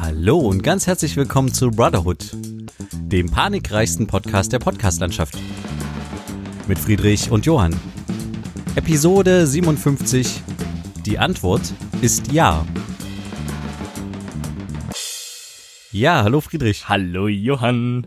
Hallo und ganz herzlich willkommen zu Brotherhood, dem panikreichsten Podcast der Podcastlandschaft. Mit Friedrich und Johann. Episode 57. Die Antwort ist ja. Ja, hallo Friedrich. Hallo Johann.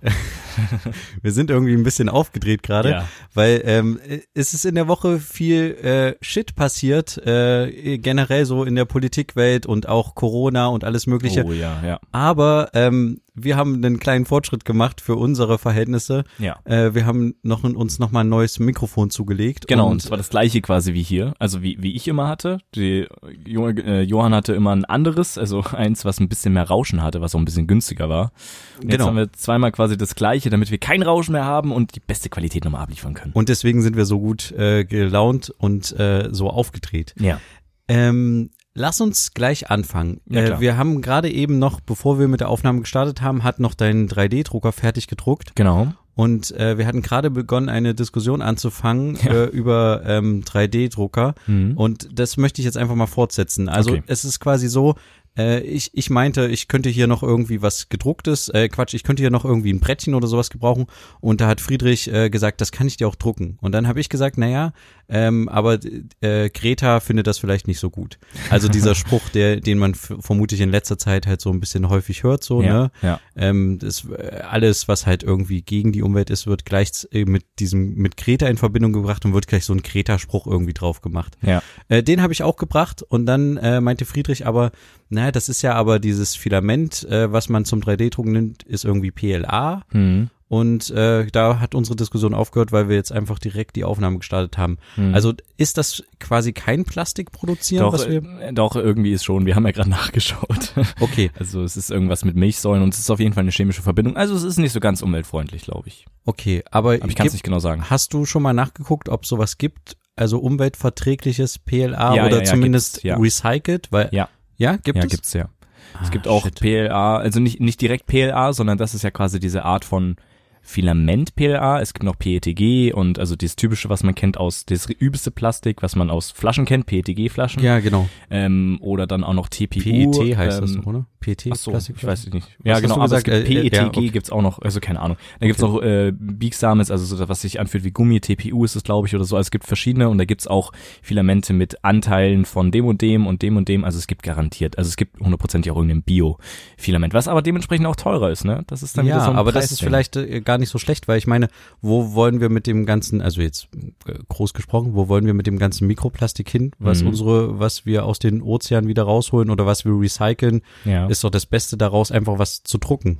Wir sind irgendwie ein bisschen aufgedreht gerade, Ja. Weil ähm, es ist in der Woche viel äh, Shit passiert, äh, generell so in der Politikwelt und auch Corona und alles Mögliche. Oh ja, ja. Aber ähm, wir haben einen kleinen Fortschritt gemacht für unsere Verhältnisse. Ja. Äh, wir haben noch uns noch mal ein neues Mikrofon zugelegt. Genau, und und zwar das gleiche quasi wie hier, also wie, wie ich immer hatte. Die, äh, Johann hatte immer ein anderes, also eins, was ein bisschen mehr Rauschen hatte, was auch ein bisschen günstiger war. Und jetzt Genau. haben wir zweimal quasi das gleiche, damit wir kein Rauschen mehr haben und die beste Qualität nochmal abliefern können. und deswegen sind wir so gut äh, gelaunt und äh, so aufgedreht. Ja. Ähm, lass uns gleich anfangen. Ja, äh, wir haben gerade eben noch, bevor wir mit der Aufnahme gestartet haben, hat noch dein 3D-Drucker fertig gedruckt. Genau. Und äh, wir hatten gerade begonnen, eine Diskussion anzufangen äh, über ähm, 3D-Drucker. Mhm. Und das möchte ich jetzt einfach mal fortsetzen. Also Okay. es ist quasi so, äh, ich, ich meinte, ich könnte hier noch irgendwie was gedrucktes, äh, Quatsch, ich könnte hier noch irgendwie ein Brettchen oder sowas gebrauchen. Und da hat Friedrich äh, gesagt, das kann ich dir auch drucken. Und dann habe ich gesagt, naja, ähm, aber äh, Greta findet das vielleicht nicht so gut. Also dieser Spruch, der, den man vermutlich in letzter Zeit halt so ein bisschen häufig hört, so, ja, ne? ja. Ähm, das, äh, alles, was halt irgendwie gegen die Umwelt ist, wird gleich äh, mit diesem, mit Greta in Verbindung gebracht und wird gleich so ein Greta-Spruch irgendwie drauf gemacht. Ja. Äh, den habe ich auch gebracht und dann äh, meinte Friedrich aber, naja, das ist ja aber dieses Filament, äh, was man zum 3D-Drucken nimmt, ist irgendwie PLA. Mhm. Und äh, da hat unsere Diskussion aufgehört, weil wir jetzt einfach direkt die Aufnahme gestartet haben. Mhm. Also ist das quasi kein Plastik produzieren, Doch, was wir. äh, doch, irgendwie ist schon. Wir haben ja gerade nachgeschaut. Okay, Also es ist irgendwas mit Milchsäuren und es ist auf jeden Fall eine chemische Verbindung. Also es ist nicht so ganz umweltfreundlich, glaube ich. okay. Aber, Aber ich kann es nicht genau sagen. Hast du schon mal nachgeguckt, ob sowas gibt? Also umweltverträgliches PLA Ja, oder ja, ja, zumindest recycelt? Weil, Ja. Ja, gibt ja, es? gibt's ja. Ah, Es gibt auch shit. PLA, also nicht, nicht direkt PLA, sondern das ist ja quasi diese Art von Filament PLA. Es gibt noch PETG und also das typische, was man kennt aus, das übelste Plastik, was man aus Flaschen kennt, PETG-Flaschen. Ja, genau. Ähm, oder dann auch noch TPU. PET heißt ähm, das, oder? PET? Ach so, ich weiß es nicht. Ja, genau, aber es gesagt? gibt Äh, äh, PETG ja, okay. gibt's auch noch, also keine Ahnung. Da gibt's auch äh, biegsames, also so, was sich anfühlt wie Gummi, TPU ist es, glaube ich, oder so. Also es gibt verschiedene und da gibt's auch Filamente mit Anteilen von dem und dem und dem und dem. Also es gibt garantiert, also es gibt hundertprozentig auch irgendein Bio-Filament, was aber dementsprechend auch teurer ist, ne? Das ist dann wieder Ja, so ein aber das ist vielleicht äh, gar nicht so schlecht, weil ich meine, wo wollen wir mit dem ganzen, also jetzt äh, groß gesprochen, wo wollen wir mit dem ganzen Mikroplastik hin, was Mhm. unsere, was wir aus den Ozeanen wieder rausholen oder was wir recyceln, ja. Ist doch das Beste daraus, einfach was zu drucken.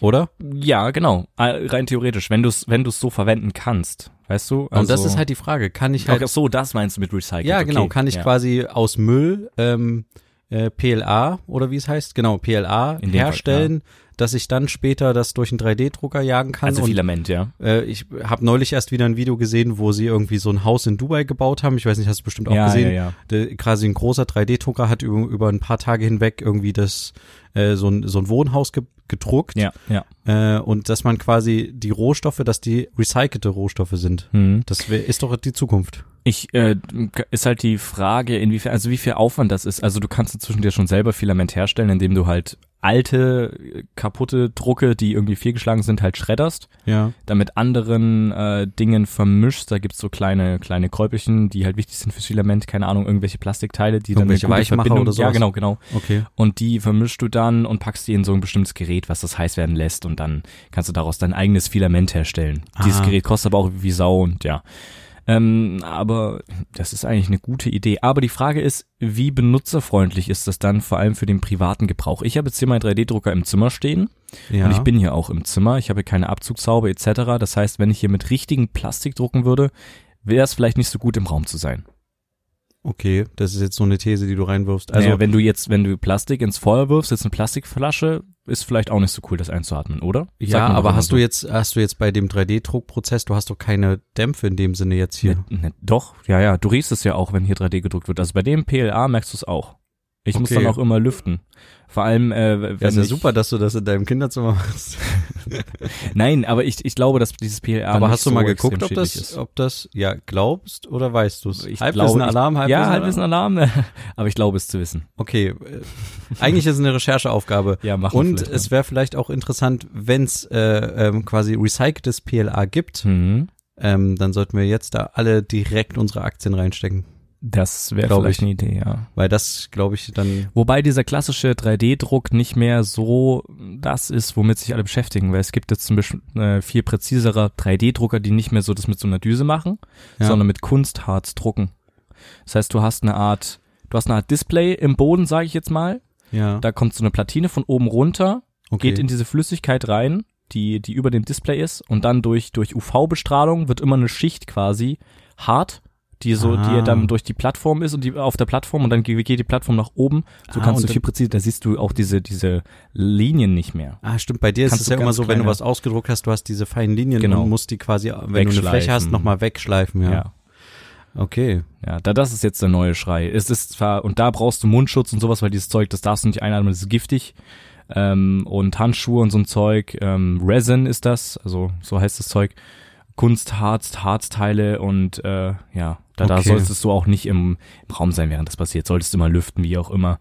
Oder? ja, genau. Äh, Rein theoretisch, wenn du es wenn du's so verwenden kannst, weißt du? Und das Also- ist halt die Frage, kann ich halt Ach so, das meinst du mit Recycling. Ja, genau. okay. Kann ich ja. quasi aus Müll ähm, äh, PLA oder wie es heißt, genau, PLA dem Fall, herstellen, dass ich dann später das durch einen 3D-Drucker jagen kann. Also und Filament, ja. äh, ich habe neulich erst wieder ein Video gesehen, wo sie irgendwie so ein Haus in Dubai gebaut haben. Ich weiß nicht, hast du bestimmt auch ja, gesehen. ja, ja. Quasi ein großer 3D-Drucker hat über, über ein paar Tage hinweg irgendwie das äh, so ein so ein Wohnhaus ge gedruckt Ja, ja. äh, und dass man quasi die Rohstoffe, dass die recycelte Rohstoffe sind. Hm. Das wär, ist doch die Zukunft. Ich, äh, ist halt die Frage, inwiefern, also wie viel Aufwand das ist. Also du kannst inzwischen dir schon selber Filament herstellen, indem du halt alte, äh, kaputte Drucke, die irgendwie fehlgeschlagen sind, halt schredderst, Ja. dann mit anderen äh, Dingen vermischst. Da gibt's so kleine, kleine Kräupelchen, die halt wichtig sind fürs Filament, keine Ahnung, irgendwelche Plastikteile, die Irgendwelche dann eine Verbindung, oder Ja, sowas? genau, genau. Okay. Und die vermischst du dann und packst die in so ein bestimmtes Gerät, was das heiß werden lässt und dann kannst du daraus dein eigenes Filament herstellen. Dieses Ah. Gerät kostet aber auch wie Sau und ja. Ähm, aber das ist eigentlich eine gute Idee. Aber die Frage ist, wie benutzerfreundlich ist das dann vor allem für den privaten Gebrauch? Ich habe jetzt hier meinen 3D-Drucker im Zimmer stehen Ja. und ich bin hier auch im Zimmer. Ich habe keine Abzugshaube etc. Das heißt, wenn ich hier mit richtigen Plastik drucken würde, wäre es vielleicht nicht so gut im Raum zu sein. Okay, das ist jetzt so eine These, die du reinwirfst. Also, Also wenn du jetzt, wenn du Plastik ins Feuer wirfst, jetzt eine Plastikflasche, ist vielleicht auch nicht so cool, das einzuatmen, oder? Sagt ja, aber hast so. du jetzt, hast du jetzt bei dem 3D-Druckprozess, du hast doch keine Dämpfe in dem Sinne jetzt hier. Ne, ne, doch, ja, ja, du riechst es ja auch, wenn hier 3D gedruckt wird. Also bei dem PLA merkst du es auch. Ich muss Okay. dann auch immer lüften. Vor allem, äh, wenn Ja, ist ja super, dass du das in deinem Kinderzimmer machst. Nein, aber ich, ich glaube, dass dieses PLA Aber hast du so mal geguckt, ob das, ist. ob das, ja, glaubst oder weißt du es? Ich Halbwissen, Alarm, Halbwissen, Ja, Halbwissen Alarm, aber ich glaube es zu wissen. Okay, äh, eigentlich ist es eine Rechercheaufgabe. Ja, machen wir Und es wäre vielleicht auch interessant, wenn es äh, ähm, quasi recyceltes PLA gibt, Mhm. ähm, dann sollten wir jetzt da alle direkt unsere Aktien reinstecken. Das wäre vielleicht ich. eine Idee, ja. Weil das, glaube ich, dann. Wobei dieser klassische 3D-Druck nicht mehr so das ist, womit sich alle beschäftigen, weil es gibt jetzt zum Beispiel äh, viel präzisere 3D-Drucker, die nicht mehr so das mit so einer Düse machen, Ja. sondern mit Kunstharz drucken. Das heißt, du hast eine Art, du hast eine Art Display im Boden, sage ich jetzt mal. Ja. Da kommt so eine Platine von oben runter, okay. geht in diese Flüssigkeit rein, die, die über dem Display ist, und dann durch, durch UV-Bestrahlung wird immer eine Schicht quasi hart, die so, Ah. die dann durch die Plattform ist und die auf der Plattform und dann ge- geht die Plattform nach oben. So Ah, kannst und du viel präziser, da siehst du auch diese, diese Linien nicht mehr. Ah, stimmt. Bei dir ist Kannst es du ja immer so, wenn du was ausgedruckt hast, du hast diese feinen Linien Genau. und musst die quasi, wenn du eine Fläche hast, nochmal wegschleifen. Ja. Ja. Okay. Ja, da, das ist jetzt der neue Schrei. Es ist zwar, und da brauchst du Mundschutz und sowas, weil dieses Zeug, das darfst du nicht einatmen, das ist giftig. Ähm, und Handschuhe und so ein Zeug, ähm, Resin ist das, also so heißt das Zeug. Kunstharz, Harzteile und äh, ja, da, da Okay. solltest du auch nicht im, im Raum sein, während das passiert. Solltest du mal lüften, wie auch immer.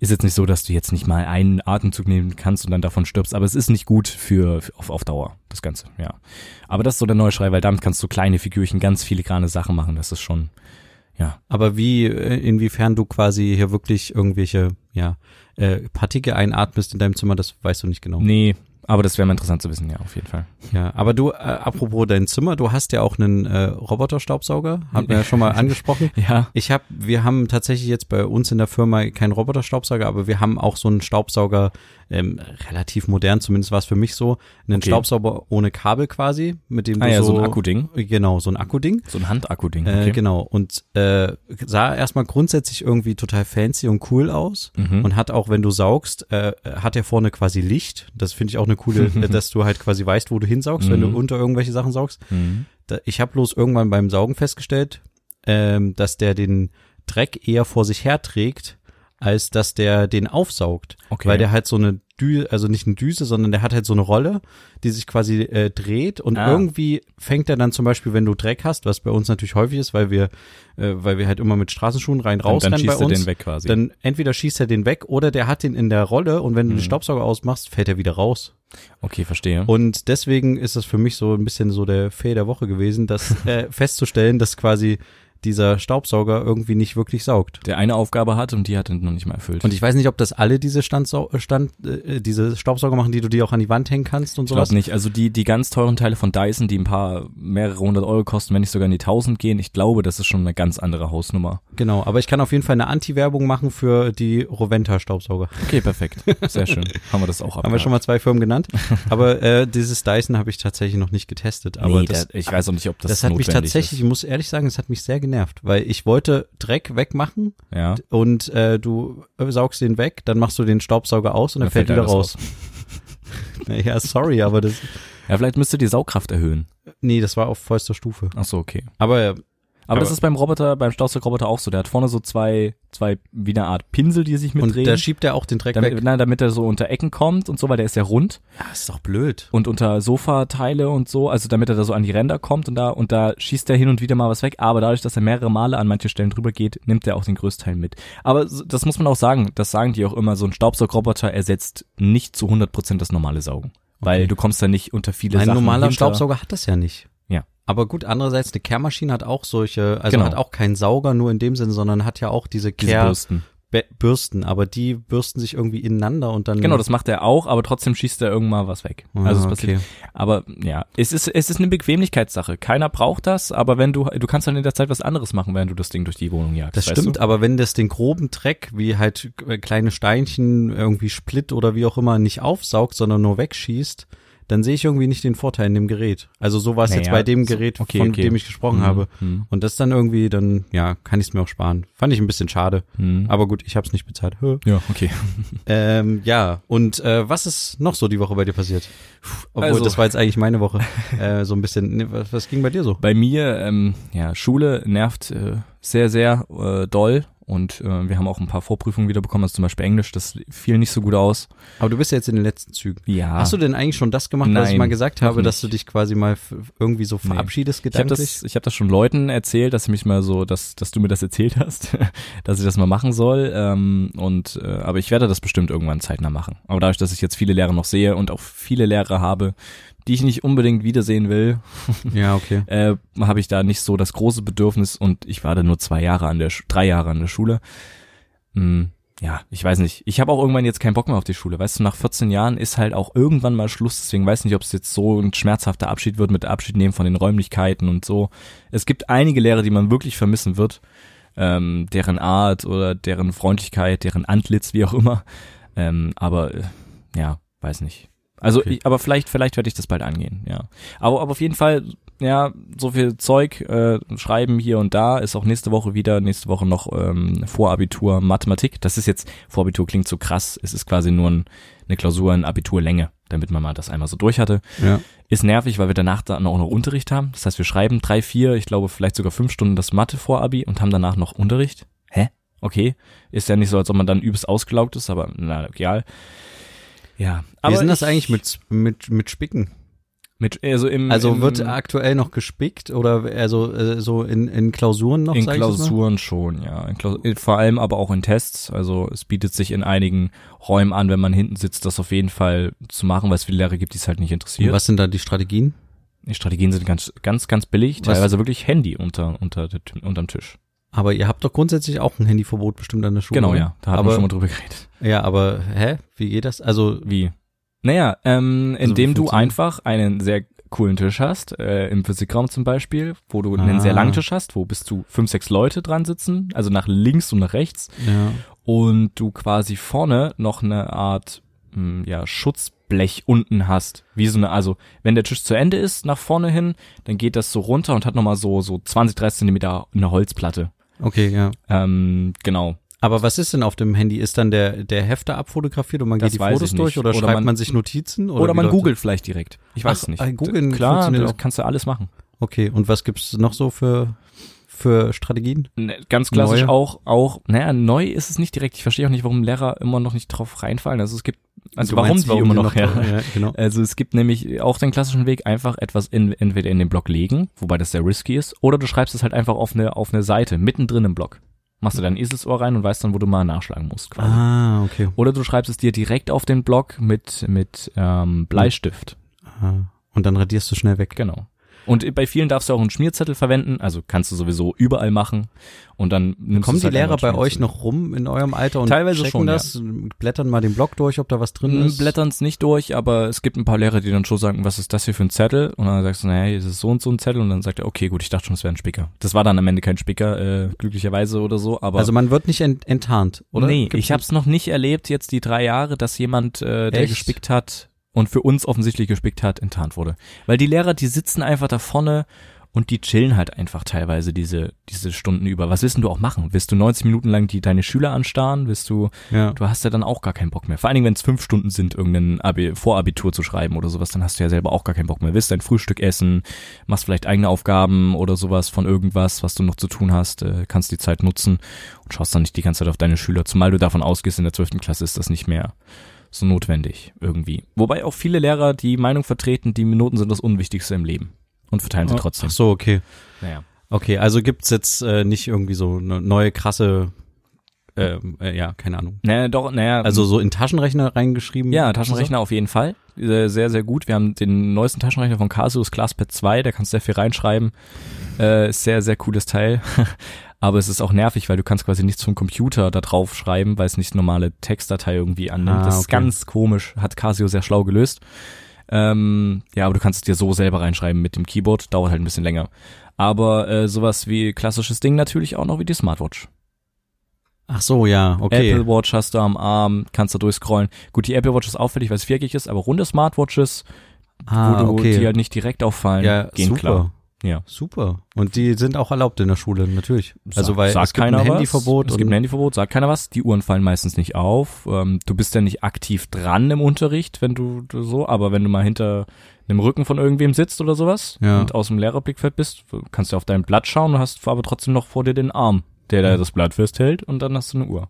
Ist jetzt nicht so, dass du jetzt nicht mal einen Atemzug nehmen kannst und dann davon stirbst, aber es ist nicht gut für, für auf, auf Dauer, das Ganze, ja. Aber das ist so der neue Schrei, weil damit kannst du kleine Figürchen, ganz filigrane Sachen machen, das ist schon, ja. Aber wie, äh, inwiefern du quasi hier wirklich irgendwelche, ja, äh, Partikel einatmest in deinem Zimmer, das weißt du nicht genau. Nee, aber das wäre mal interessant zu wissen, ja, auf jeden Fall. Ja, aber du, äh, apropos dein Zimmer, du hast ja auch einen äh, Roboterstaubsauger, haben wir ja schon mal angesprochen. Ja. Ich habe, wir haben tatsächlich jetzt bei uns in der Firma keinen Roboterstaubsauger, aber wir haben auch so einen Staubsauger, ähm, relativ modern, zumindest war es für mich so, einen Okay. Staubsauger ohne Kabel quasi, mit dem du Ah ja, so, so ein Akkuding. Genau, so ein Akkuding. So ein Handakku-Ding. Äh, Okay. genau. Und äh, sah erstmal grundsätzlich irgendwie total fancy und cool aus. Mhm. Und hat auch, wenn du saugst, äh, hat er vorne quasi Licht. Das finde ich auch eine coole, äh, dass du halt quasi weißt, wo du hinsaugst, wenn du Mhm. unter irgendwelche Sachen saugst. Mhm. Da, ich habe bloß irgendwann beim Saugen festgestellt, ähm, dass der den Dreck eher vor sich herträgt, als dass der den aufsaugt. Okay. Weil der halt so eine Dü also nicht eine Düse, sondern der hat halt so eine Rolle, die sich quasi äh, dreht und Ah. irgendwie fängt er dann zum Beispiel, wenn du Dreck hast, was bei uns natürlich häufig ist, weil wir, äh, weil wir halt immer mit Straßenschuhen rein raus dann, dann bei schießt er uns. den weg quasi. Dann entweder schießt er den weg oder der hat den in der Rolle und wenn du den Mhm. Staubsauger ausmachst, fällt er wieder raus. okay, verstehe. Und deswegen ist das für mich so ein bisschen so der Fail der Woche gewesen, das äh, festzustellen, dass quasi dieser Staubsauger irgendwie nicht wirklich saugt. der eine Aufgabe hat und die hat er noch nicht mal erfüllt. Und ich weiß nicht, ob das alle diese Standsau Stand, äh, diese Staubsauger machen, die du dir auch an die Wand hängen kannst und Ich sowas. glaube nicht. Also die, die ganz teuren Teile von Dyson, die ein paar mehrere hundert Euro kosten, wenn nicht sogar in die tausend gehen, ich glaube, das ist schon eine ganz andere Hausnummer. Genau, aber ich kann auf jeden Fall eine Anti-Werbung machen für die Roventa Staubsauger. Okay, perfekt. Sehr schön. Haben wir das auch Haben wir schon mal zwei Firmen genannt. aber äh, dieses Dyson habe ich tatsächlich noch nicht getestet. Aber nee, das, der, ich weiß auch nicht, ob das, das, hat mich tatsächlich, ich muss ehrlich sagen, es hat mich sehr genervt, weil ich wollte Dreck wegmachen. Ja. und äh, du saugst den weg, dann machst du den Staubsauger aus und dann, Dann fällt fällt wieder alles raus. ja, sorry, aber das, ja, vielleicht müsste die Saugkraft erhöhen. nee, das war auf vollster Stufe. Ach so, okay. Aber Aber, das ist beim Roboter, beim Staubsaugerroboter auch so. Der hat vorne so zwei, zwei, wie eine Art Pinsel, die sich und mitdrehen. da schiebt er auch den Dreck damit, weg. na, damit er so unter Ecken kommt und so, weil der ist ja rund Ja, ist doch blöd. und unter Sofateile und so, also damit er da so an die Ränder kommt und da, und da schießt er hin und wieder mal was weg, aber dadurch, dass er mehrere Male an manche Stellen drüber geht, nimmt er auch den Größteil mit. Aber das muss man auch sagen, das sagen die auch immer, so ein Staubsaugroboter ersetzt nicht zu 100% das normale Saugen. Weil Okay. du kommst da nicht unter viele Ein Sachen normaler hinter. Staubsauger hat das ja nicht. Ja. Aber gut, andererseits, eine Kehrmaschine hat auch solche, also Genau. hat auch keinen Sauger nur in dem Sinne, sondern hat ja auch diese Kehrbürsten, Bürsten. aber die bürsten sich irgendwie ineinander und dann. Genau, das macht er auch, aber trotzdem schießt er irgendwann was weg. Ah, Also es passiert. okay. Aber ja, es ist, es ist eine Bequemlichkeitssache. Keiner braucht das, aber wenn du, du kannst dann in der Zeit was anderes machen, während du das Ding durch die Wohnung jagst. Das stimmt, Du? aber wenn das den groben Dreck, wie halt äh, kleine Steinchen, irgendwie Split oder wie auch immer, nicht aufsaugt, sondern nur wegschießt, dann sehe ich irgendwie nicht den Vorteil in dem Gerät. Also so war es jetzt Naja, bei dem Gerät, okay, von okay. dem ich gesprochen Mhm, habe. mhm, Und das dann irgendwie, dann, ja, kann ich es mir auch sparen. Fand ich ein bisschen schade. mhm. Aber gut, ich habe es nicht bezahlt. Ja, okay. Ähm, ja, und äh, was ist noch so die Woche bei dir passiert? Obwohl, Also- das war jetzt eigentlich meine Woche. äh, so ein bisschen, ne, was, was ging bei dir so? Bei mir, ähm, ja, Schule nervt äh, sehr, sehr äh, doll und äh, wir haben auch ein paar Vorprüfungen wieder bekommen, also zum Beispiel Englisch, das fiel nicht so gut aus. Aber du bist ja jetzt in den letzten Zügen. Ja. Hast du denn eigentlich schon das gemacht, was ich Nein, mal gesagt habe, dass du dich quasi mal irgendwie so Nee. verabschiedest Ich habe gedanklich? das, ich hab das schon Leuten erzählt, dass ich mich mal so, dass, dass du mir das erzählt hast, dass ich das mal machen soll. Ähm, und äh, aber ich werde das bestimmt irgendwann zeitnah machen. Aber dadurch, dass ich jetzt viele Lehrer noch sehe und auch viele Lehrer habe, die ich nicht unbedingt wiedersehen will, ja, okay. äh, habe ich da nicht so das große Bedürfnis und ich war da nur zwei Jahre an der, Sch- drei Jahre an der Schule. Hm, ja, ich weiß nicht. Ich habe auch irgendwann jetzt keinen Bock mehr auf die Schule. Weißt du, nach 14 Jahren ist halt auch irgendwann mal Schluss. Deswegen weiß ich nicht, ob es jetzt so ein schmerzhafter Abschied wird mit Abschied nehmen von den Räumlichkeiten und so. Es gibt einige Lehrer, die man wirklich vermissen wird. Ähm, deren Art oder deren Freundlichkeit, deren Antlitz, wie auch immer. Ähm, aber äh, ja, weiß nicht. Also, Okay. ich, aber vielleicht, vielleicht werde ich das bald angehen, ja. Aber, aber auf jeden Fall, ja, so viel Zeug, äh, schreiben hier und da, ist auch nächste Woche wieder, nächste Woche noch ähm, Vorabitur Mathematik. Das ist jetzt, Vorabitur klingt so krass, es ist quasi nur ein, eine Klausur in Abiturlänge, damit man mal das einmal so durch hatte. Ja. Ist nervig, weil wir danach dann auch noch Unterricht haben. Das heißt, wir schreiben drei, vier, ich glaube vielleicht sogar fünf Stunden das Mathe-Vorabi und haben danach noch Unterricht. Hä? Okay. Ist ja nicht so, als ob man dann übelst ausgelaugt ist, aber na, egal. Ja. Wie ist denn das ich- eigentlich mit, mit, mit Spicken? mit also im Also im, wird aktuell noch gespickt oder also äh, so in, in Klausuren noch? in? Klausuren schon, ja. In Klaus vor allem aber auch in Tests. Also es bietet sich in einigen Räumen an, wenn man hinten sitzt, das auf jeden Fall zu machen, weil es viele Lehrer gibt, die es halt nicht Und interessiert. was sind da die Strategien? Die Strategien sind ganz, ganz, ganz billig, Was- teilweise wirklich Handy unter, unter, unterm Tisch. Aber ihr habt doch grundsätzlich auch ein Handyverbot bestimmt an der Schule. Genau, oder? ja. Da haben wir schon mal drüber geredet. Ja, aber hä? Wie geht das? Also Wie? Naja, ähm, Also, indem du einfach einen sehr coolen Tisch hast, äh, im Physikraum zum Beispiel, wo du einen Ah. sehr langen Tisch hast, wo bis zu fünf, sechs Leute dran sitzen, also nach links und nach rechts. ja. und du quasi vorne noch eine Art mh, ja, Schutzblech unten hast. Wie so eine, also wenn der Tisch zu Ende ist, nach vorne hin, dann geht das so runter und hat nochmal so, so 20, 30 Zentimeter eine Holzplatte. Okay, ja. Ähm, genau. Aber was ist denn auf dem Handy? Ist dann der, der Hefter abfotografiert und man Das geht die Fotos durch oder, Oder schreibt man- man, sich Notizen? Oder, Oder, man googelt vielleicht direkt. Ich weiß Ach, es nicht. äh, googeln Klar, funktioniert das kannst du alles machen. Okay, und was gibt's noch so für, für Strategien? Ne, Ganz klassisch Neue? auch, auch, naja, neu ist es nicht direkt. Ich verstehe auch nicht, warum Lehrer immer noch nicht drauf reinfallen. Also es gibt, also warum meinst, die immer noch, ja. ja, genau. Also es gibt nämlich auch den klassischen Weg, einfach etwas in, entweder in den Block legen, wobei das sehr risky ist, oder du schreibst es halt einfach auf eine, auf eine Seite, mittendrin im Block. Machst du dein Eselsohr rein und weißt dann, wo du mal nachschlagen musst quasi. Ah, okay. Oder du schreibst es dir direkt auf den Block mit, mit ähm, Bleistift. Ah. Und dann radierst du schnell weg. Genau. Und bei vielen darfst du auch einen Schmierzettel verwenden, also kannst du sowieso überall machen und dann nimmst Kommen die halt Lehrer bei euch noch rum in eurem Alter und Teilweise checken schon, das, blättern mal den Block durch, ob da was drin ist? Blättern es nicht durch, aber es gibt ein paar Lehrer, die dann schon sagen, was ist das hier für ein Zettel? Und dann sagst du, naja, das ist so und so ein Zettel. Und dann sagt er, okay, gut, ich dachte schon, es wäre ein Spicker. Das war dann am Ende kein Spicker, äh, glücklicherweise oder so, aber. Also man wird nicht ent enttarnt, oder? nee, Gibt's ich habe es noch nicht erlebt, jetzt die drei Jahre, dass jemand, äh, der Echt? gespickt hat und für uns offensichtlich gespickt hat, enttarnt wurde. Weil die Lehrer, die sitzen einfach da vorne und die chillen halt einfach teilweise diese, diese Stunden über. Was willst du auch machen? Willst du 90 Minuten lang die, deine Schüler anstarren? Willst du, Ja. du hast ja dann auch gar keinen Bock mehr. Vor allen Dingen, wenn es fünf Stunden sind, irgendein Abi Vorabitur zu schreiben oder sowas, dann hast du ja selber auch gar keinen Bock mehr. Willst dein Frühstück essen, machst vielleicht eigene Aufgaben oder sowas von irgendwas, was du noch zu tun hast, äh, kannst die Zeit nutzen und schaust dann nicht die ganze Zeit auf deine Schüler, zumal du davon ausgehst, in der zwölften Klasse ist das nicht mehr so notwendig irgendwie. Wobei auch viele Lehrer die Meinung vertreten, die Noten sind das Unwichtigste im Leben und verteilen sie trotzdem. Ach so, okay. Naja. Okay, also gibt's jetzt äh, nicht irgendwie so eine neue krasse, ähm, äh, ja, keine Ahnung. Naja, doch, naja. Also so in Taschenrechner reingeschrieben? Ja, Taschenrechner auf jeden Fall. Sehr, sehr, gut. Wir haben den neuesten Taschenrechner von Casio, das ClassPad 2, da kannst du sehr viel reinschreiben. Äh, ist sehr, sehr cooles Teil. Aber es ist auch nervig, weil du kannst quasi nichts vom Computer da drauf schreiben, weil es nicht normale Textdatei irgendwie annimmt. Ah, das ist okay. ganz komisch, hat Casio sehr schlau gelöst. Ähm, ja, aber du kannst es dir so selber reinschreiben mit dem Keyboard, dauert halt ein bisschen länger. Aber äh, sowas wie klassisches Ding natürlich auch noch wie die Smartwatch. Ach so, ja, okay. Apple Watch hast du am Arm, kannst da durchscrollen. Gut, die Apple Watch ist auffällig, weil es viereckig ist, aber runde Smartwatches, ah, wo du, okay. die halt nicht direkt auffallen, ja, gehen super. klar. Ja. Super. Und die sind auch erlaubt in der Schule, natürlich. Also weil sagt es gibt keiner ein was. Handyverbot Es gibt ein Handyverbot, sagt keiner was. Die Uhren fallen meistens nicht auf. Ähm, du bist ja nicht aktiv dran im Unterricht, wenn du, du so, aber wenn du mal hinter einem Rücken von irgendwem sitzt oder sowas Ja. und aus dem Lehrerblickfeld bist, kannst du auf dein Blatt schauen und hast aber trotzdem noch vor dir den Arm der da das Blatt festhält und dann hast du eine Uhr.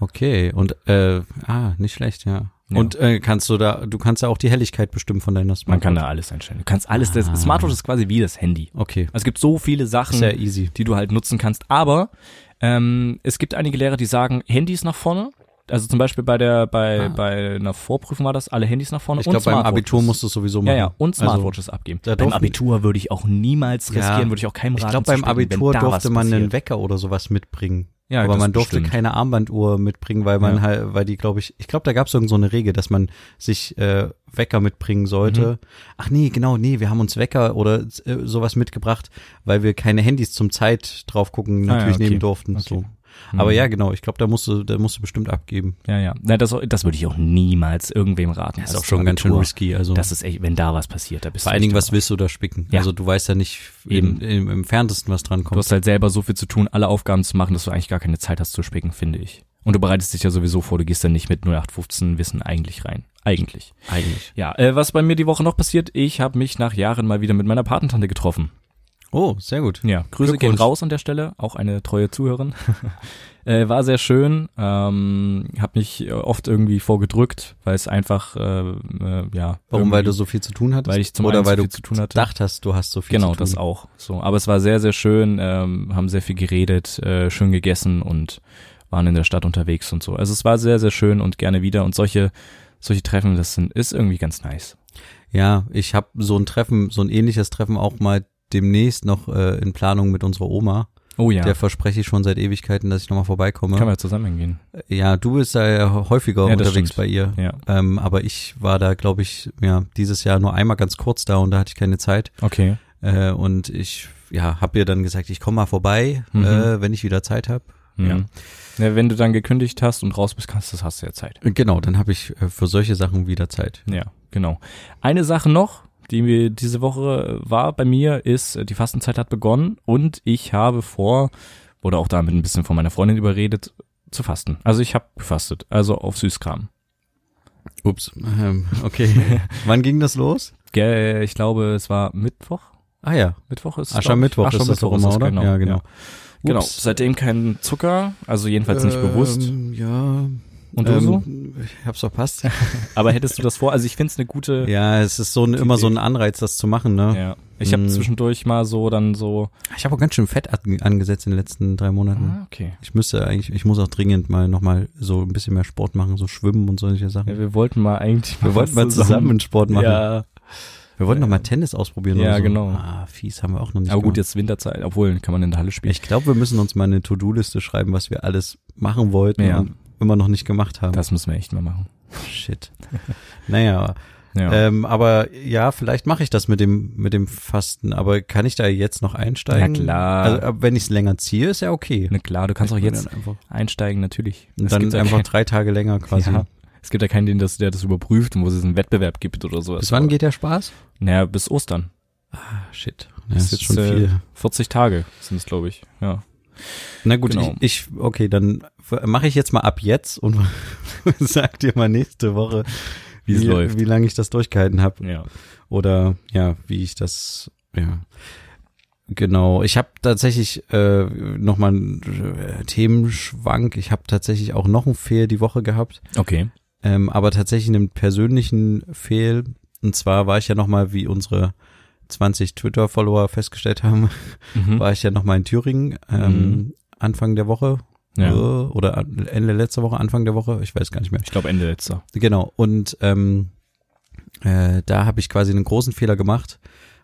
Okay, und äh, ah, nicht schlecht, ja. Ja. Und äh, kannst du da, du kannst ja auch die Helligkeit bestimmen von deiner Man Smartwatch. kann da alles einstellen. Du kannst alles, das Ah. Smartwatch ist quasi wie das Handy. Okay, Also es gibt so viele Sachen, sehr easy. die du halt nutzen kannst. Aber ähm, es gibt einige Lehrer, die sagen, Handys nach vorne. Also zum Beispiel bei der, bei, Ah. bei einer Vorprüfung war das, alle Handys nach vorne Ich und glaube, beim. Abitur musst du es sowieso machen. Ja, ja, und Also, Smartwatches abgeben. da Beim Abitur würde ich auch niemals Ja. riskieren, würde ich auch keinem ich raten. glaube, zu beim Abitur durfte man einen passiert. Wecker oder sowas mitbringen. Ja, aber man durfte bestimmt. keine Armbanduhr mitbringen, weil man Ja. halt, weil die, glaube ich, ich glaube, da gab es irgend so eine Regel, dass man sich äh, Wecker mitbringen sollte. Mhm. Ach nee, genau, nee, wir haben uns Wecker oder äh, sowas mitgebracht, weil wir keine Handys zum Zeit drauf gucken Ah, ja, natürlich okay. nehmen durften. Okay. So. Aber Mhm. ja, genau, ich glaube, da musst du, da musst du bestimmt abgeben. Ja, ja. Na, das, das würde ich auch niemals irgendwem raten. Das ist Also auch schon ganz schön risky. Also Das ist echt, wenn da was passiert, da bist vor du allen Dingen, was willst du da spicken? Ja. Also du weißt ja nicht Eben. im, im, im entferntesten, was dran Du kommt. hast halt selber so viel zu tun, alle Aufgaben zu machen, dass du eigentlich gar keine Zeit hast zu spicken, finde ich. Und du bereitest dich ja sowieso vor, du gehst dann nicht mit 0815 Wissen eigentlich rein. Eigentlich. Eigentlich. Ja, äh, was bei mir die Woche noch passiert, ich habe mich nach Jahren mal wieder mit meiner Patentante getroffen. Oh, sehr gut. Ja, Grüße gehen raus an der Stelle, auch eine treue Zuhörerin. äh, war sehr schön, ähm, habe mich äh, oft irgendwie vorgedrückt, weil es einfach, äh, äh, ja. Warum? Weil du so viel zu tun hattest? weil ich zum Oder einen weil so du viel zu tun hatte. gedacht hast, du hast so viel Genau, zu tun. das auch. So, aber es war sehr, sehr schön, ähm, haben sehr viel geredet, äh, schön gegessen und waren in der Stadt unterwegs und so. Also es war sehr, sehr schön und gerne wieder. Und solche, solche Treffen, das sind, ist irgendwie ganz nice. Ja, ich habe so ein Treffen, so ein ähnliches Treffen auch mal demnächst noch äh, in Planung mit unserer Oma. Oh ja, Der verspreche ich schon seit Ewigkeiten, dass ich nochmal vorbeikomme. kann man ja zusammen hingehen. ja, du bist da ja häufiger Ja, unterwegs stimmt. bei ihr. Ja, Ähm, aber ich war da, glaube ich, ja, dieses Jahr nur einmal ganz kurz da und da hatte ich keine Zeit. okay. Äh, und ich, ja, habe ihr dann gesagt, ich komme mal vorbei, Mhm. äh, wenn ich wieder Zeit habe. Mhm. Ja. Ja, wenn du dann gekündigt hast und raus bist, kannst, das hast du ja Zeit. Genau, dann habe ich äh, für solche Sachen wieder Zeit. Ja, genau. Eine Sache noch, die mir diese Woche war bei mir, ist, äh, die Fastenzeit hat begonnen und ich habe vor, wurde auch damit ein bisschen von meiner Freundin überredet, zu fasten. Also ich habe gefastet, also auf Süßkram. Ups, ähm, okay. Wann ging das los? Ich glaube, es war Mittwoch. Ah ja, Mittwoch ist es, Aschermittwoch ist das doch immer, oder? Genau, Ja, genau. Genau, Ups. seitdem kein Zucker, also jedenfalls nicht bewusst. Ähm, Ja. Und du so? Ich hab's verpasst. Aber hättest du das vor? Also ich finde es eine gute. ja, es ist so ein, immer so ein Anreiz, das zu machen, ne? Ja. Ich habe Mm. zwischendurch mal so dann so. Ich habe auch ganz schön Fett an- angesetzt in den letzten drei Monaten. Ah, okay. Ich müsste eigentlich, ich muss auch dringend mal nochmal so ein bisschen mehr Sport machen, so schwimmen und solche Sachen. Ja, wir wollten mal eigentlich. wir wollten mal zusammen einen Sport machen. Ja. Wir wollten noch mal Tennis ausprobieren Ja, so. genau. Ah, fies haben wir auch noch nicht Aber gut, gemacht. jetzt Winterzeit, obwohl kann man in der Halle spielen. Ich glaube, wir müssen uns mal eine To-Do-Liste schreiben, was wir alles machen wollten Ja. und immer noch nicht gemacht haben. Das müssen wir echt mal machen. Shit. naja, Ja. ähm, aber ja, vielleicht mache ich das mit dem mit dem Fasten. Aber kann ich da jetzt noch einsteigen? Na klar. Also, wenn ich es länger ziehe, ist ja okay. Na klar, du kannst auch Ich bin jetzt einfach, einsteigen, natürlich. und dann einfach kein- drei Tage länger quasi. Ja. Es gibt ja keinen, den das, der das überprüft und wo es einen Wettbewerb gibt oder sowas. Bis wann geht der Spaß? Naja, bis Ostern. Ah, shit. Ja, Das ist ist schon jetzt, äh, viel. 40 Tage sind es, glaube ich. Ja. Na gut, genau. ich, ich, okay, dann mache ich jetzt mal ab jetzt und sag dir mal nächste Woche, Wie es läuft. wie lange ich das durchgehalten habe. Ja. oder ja, wie ich das, ja. Genau, ich habe tatsächlich äh, nochmal einen äh, Themenschwank. Ich habe tatsächlich auch noch einen Fehl die Woche gehabt, Okay. ähm, aber tatsächlich einen persönlichen Fehl. Und zwar war ich ja nochmal, wie unsere 20 Twitter-Follower festgestellt haben, Mhm. war ich ja nochmal in Thüringen ähm, Anfang der Woche Ja. äh, oder Ende letzter Woche, Anfang der Woche, ich weiß gar nicht mehr. Ich glaube Ende letzter. Genau, und ähm, äh, da habe ich quasi einen großen Fehler gemacht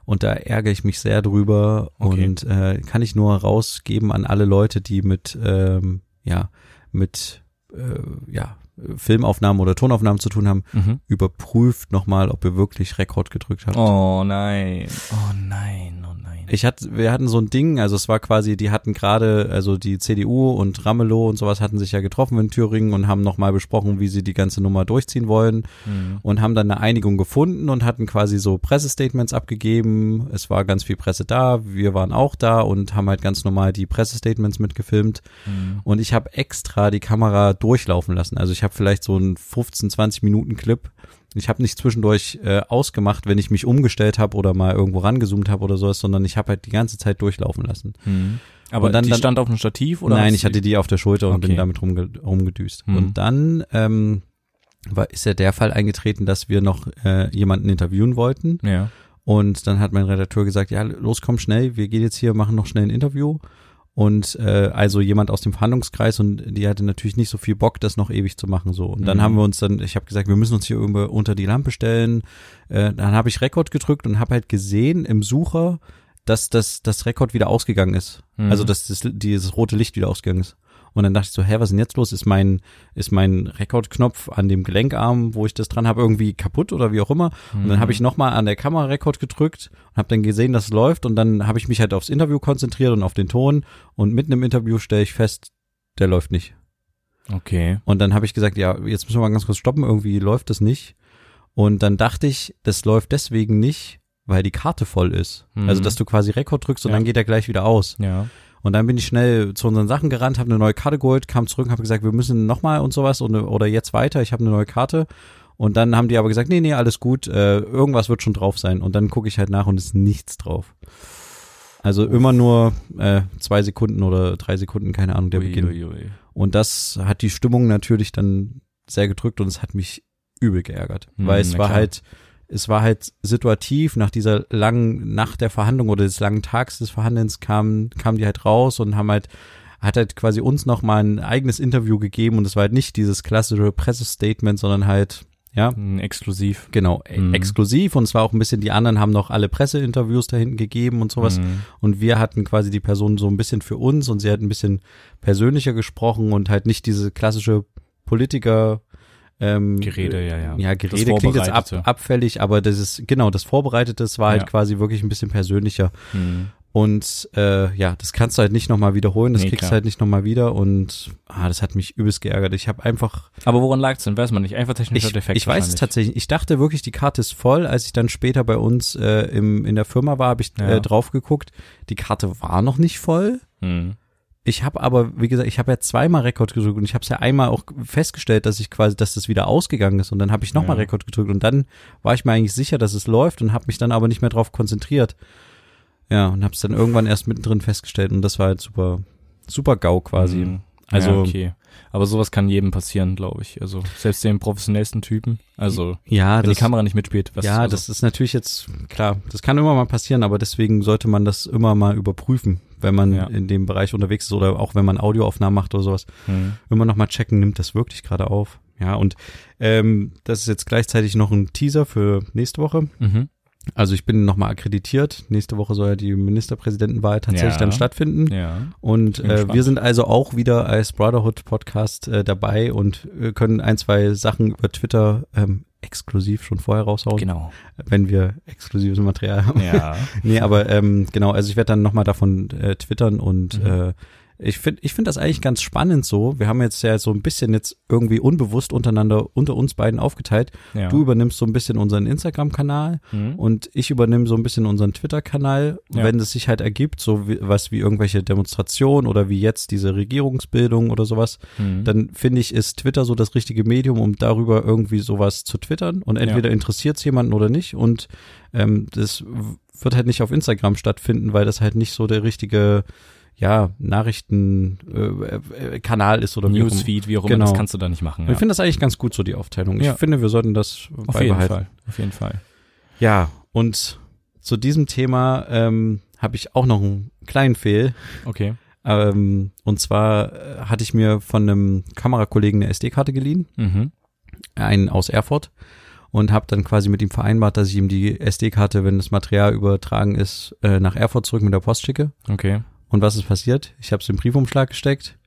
und da ärgere ich mich sehr drüber Okay. und äh, kann ich nur rausgeben an alle Leute, die mit ähm, ja mit äh, ja Filmaufnahmen oder Tonaufnahmen zu tun haben, Mhm. überprüft nochmal, ob ihr wirklich Rekord gedrückt habt. Oh nein. Oh nein, oh nein. Ich hatte, wir hatten so ein Ding, also es war quasi, die hatten gerade, also die CDU und Ramelow und sowas hatten sich ja getroffen in Thüringen und haben nochmal besprochen, wie sie die ganze Nummer durchziehen wollen Mhm. und haben dann eine Einigung gefunden und hatten quasi so Pressestatements abgegeben. Es war ganz viel Presse da, wir waren auch da und haben halt ganz normal die Pressestatements mitgefilmt. Mhm. Und ich habe extra die Kamera durchlaufen lassen. Also ich habe vielleicht so einen 15, 20 Minuten Clip. Ich habe nicht zwischendurch äh, ausgemacht, wenn ich mich umgestellt habe oder mal irgendwo rangezoomt habe oder sowas, sondern ich habe halt die ganze Zeit durchlaufen lassen. Mhm. Aber Und dann- die dann- stand auf einem Stativ oder? Nein, ich hatte die auf der Schulter und Okay. bin damit rumge rumgedüst. Hm. Und dann ähm, war, ist ja der Fall eingetreten, dass wir noch äh, jemanden interviewen wollten. Ja. Und dann hat mein Redakteur gesagt, ja, los, komm schnell, wir gehen jetzt hier, machen noch schnell ein Interview. Und äh, also jemand aus dem Verhandlungskreis und die hatte natürlich nicht so viel Bock, das noch ewig zu machen so. Und dann Mhm. haben wir uns dann, ich habe gesagt, wir müssen uns hier irgendwo unter die Lampe stellen. Äh, dann habe ich Rekord gedrückt und habe halt gesehen im Sucher, dass das das Rekord wieder ausgegangen ist. Mhm. Also dass das, dieses rote Licht wieder ausgegangen ist. Und dann dachte ich so, hä, was ist denn jetzt los? Ist mein, ist mein Rekordknopf an dem Gelenkarm, wo ich das dran habe, irgendwie kaputt oder wie auch immer? Und Mhm. dann habe ich nochmal an der Kamera Rekord gedrückt und habe dann gesehen, dass es läuft. Und dann habe ich mich halt aufs Interview konzentriert und auf den Ton. Und mitten im Interview stelle ich fest, der läuft nicht. Okay. Und dann habe ich gesagt, ja, jetzt müssen wir mal ganz kurz stoppen, irgendwie läuft das nicht. Und dann dachte ich, das läuft deswegen nicht, weil die Karte voll ist. Mhm. Also, dass du quasi Rekord drückst und Ja. dann geht er gleich wieder aus. Ja. Und dann bin ich schnell zu unseren Sachen gerannt, habe eine neue Karte geholt, kam zurück und habe gesagt, wir müssen nochmal und sowas und, oder jetzt weiter, ich habe eine neue Karte. Und dann haben die aber gesagt, nee, nee, alles gut, äh, irgendwas wird schon drauf sein. Und dann gucke ich halt nach und ist nichts drauf. Also immer nur äh, zwei Sekunden oder drei Sekunden, keine Ahnung, der Ui, Beginn. ui, ui. Und das hat die Stimmung natürlich dann sehr gedrückt und es hat mich übel geärgert, Hm, weil es war klar. halt, es war halt situativ nach dieser langen Nacht der Verhandlung oder des langen Tags des Verhandelns kamen, kamen die halt raus und haben halt hat halt quasi uns noch mal ein eigenes Interview gegeben und es war halt nicht dieses klassische Pressestatement, sondern halt ja, Hm, Exklusiv. genau, Mhm. exklusiv und es war auch ein bisschen, die anderen haben noch alle Presseinterviews da hinten gegeben und sowas Mhm. und wir hatten quasi die Person so ein bisschen für uns und sie hat ein bisschen persönlicher gesprochen und halt nicht diese klassische Politiker ähm, Gerede, ja, ja. Ja, Gerede klingt jetzt ab, abfällig, aber das ist, genau, das Vorbereitete, das war halt Ja. quasi wirklich ein bisschen persönlicher. Hm. Und äh, ja, das kannst du halt nicht nochmal wiederholen, das Nee, kriegst du halt nicht nochmal wieder und ah, das hat mich übelst geärgert. Ich habe einfach, Aber woran lag's denn? Weiß man nicht. Einfach technischer ich, Defekt. ich weiß es tatsächlich, ich dachte wirklich, die Karte ist voll. Als ich dann später bei uns äh, im, in der Firma war, habe ich Ja. äh, drauf geguckt, die Karte war noch nicht voll. Hm. Ich habe aber, wie gesagt, ich habe ja zweimal Rekord gedrückt und ich habe es ja einmal auch festgestellt, dass ich quasi, dass das wieder ausgegangen ist und dann habe ich nochmal Ja. Rekord gedrückt und dann war ich mir eigentlich sicher, dass es läuft und habe mich dann aber nicht mehr drauf konzentriert. Ja, und habe es dann irgendwann erst mittendrin festgestellt und das war halt super, super GAU quasi. Hm. Also- ja, okay. Aber sowas kann jedem passieren, glaube ich. Also selbst den professionellsten Typen. Also Ja, wenn das, die Kamera nicht mitspielt. Was, ja, also, das ist natürlich jetzt, klar, das kann immer mal passieren, aber deswegen sollte man das immer mal überprüfen, wenn man Ja. in dem Bereich unterwegs ist oder auch wenn man Audioaufnahmen macht oder sowas. Hm. immer noch mal checken, nimmt das wirklich gerade auf. Ja, und ähm, das ist jetzt gleichzeitig noch ein Teaser für nächste Woche. Mhm. Also ich bin noch mal akkreditiert. Nächste Woche soll ja die Ministerpräsidentenwahl tatsächlich Ja. dann stattfinden. Ja. Und äh, wir sind also auch wieder als Brotherhood Podcast äh, dabei und äh, können ein, zwei Sachen über Twitter ähm, exklusiv schon vorher raushauen, Genau. wenn wir exklusives Material haben. Ja. Nee, aber ähm, genau, also ich werde dann nochmal davon äh, twittern und Mhm. äh, ich finde ich finde das eigentlich ganz spannend so. Wir haben jetzt ja so ein bisschen jetzt irgendwie unbewusst untereinander, unter uns beiden aufgeteilt. ja. Du übernimmst so ein bisschen unseren Instagram-Kanal Hm. und ich übernehme so ein bisschen unseren Twitter-Kanal. Ja. Wenn es sich halt ergibt, so wie, was wie irgendwelche Demonstrationen oder wie jetzt diese Regierungsbildung oder sowas, Hm. dann finde ich, ist Twitter so das richtige Medium, um darüber irgendwie sowas zu twittern. Und entweder interessiert es jemanden oder nicht. Und ähm, das wird halt nicht auf Instagram stattfinden, weil das halt nicht so der richtige ja, Nachrichtenkanal äh, Kanal ist oder. Newsfeed, wie auch immer, Genau. das kannst du da nicht machen. Ja. Ich finde das eigentlich ganz gut, so die Aufteilung. Ja. Ich finde, wir sollten das Auf jeden beibehalten. Fall. Auf jeden Fall. Ja, und zu diesem Thema ähm, habe ich auch noch einen kleinen Fehl. Okay. Ähm, und zwar äh, hatte ich mir von einem Kamerakollegen eine SD-Karte geliehen, Mhm. einen aus Erfurt, und habe dann quasi mit ihm vereinbart, dass ich ihm die SD-Karte, wenn das Material übertragen ist, äh, nach Erfurt zurück mit der Post schicke. Okay. Und was ist passiert? Ich habe es in den Briefumschlag gesteckt,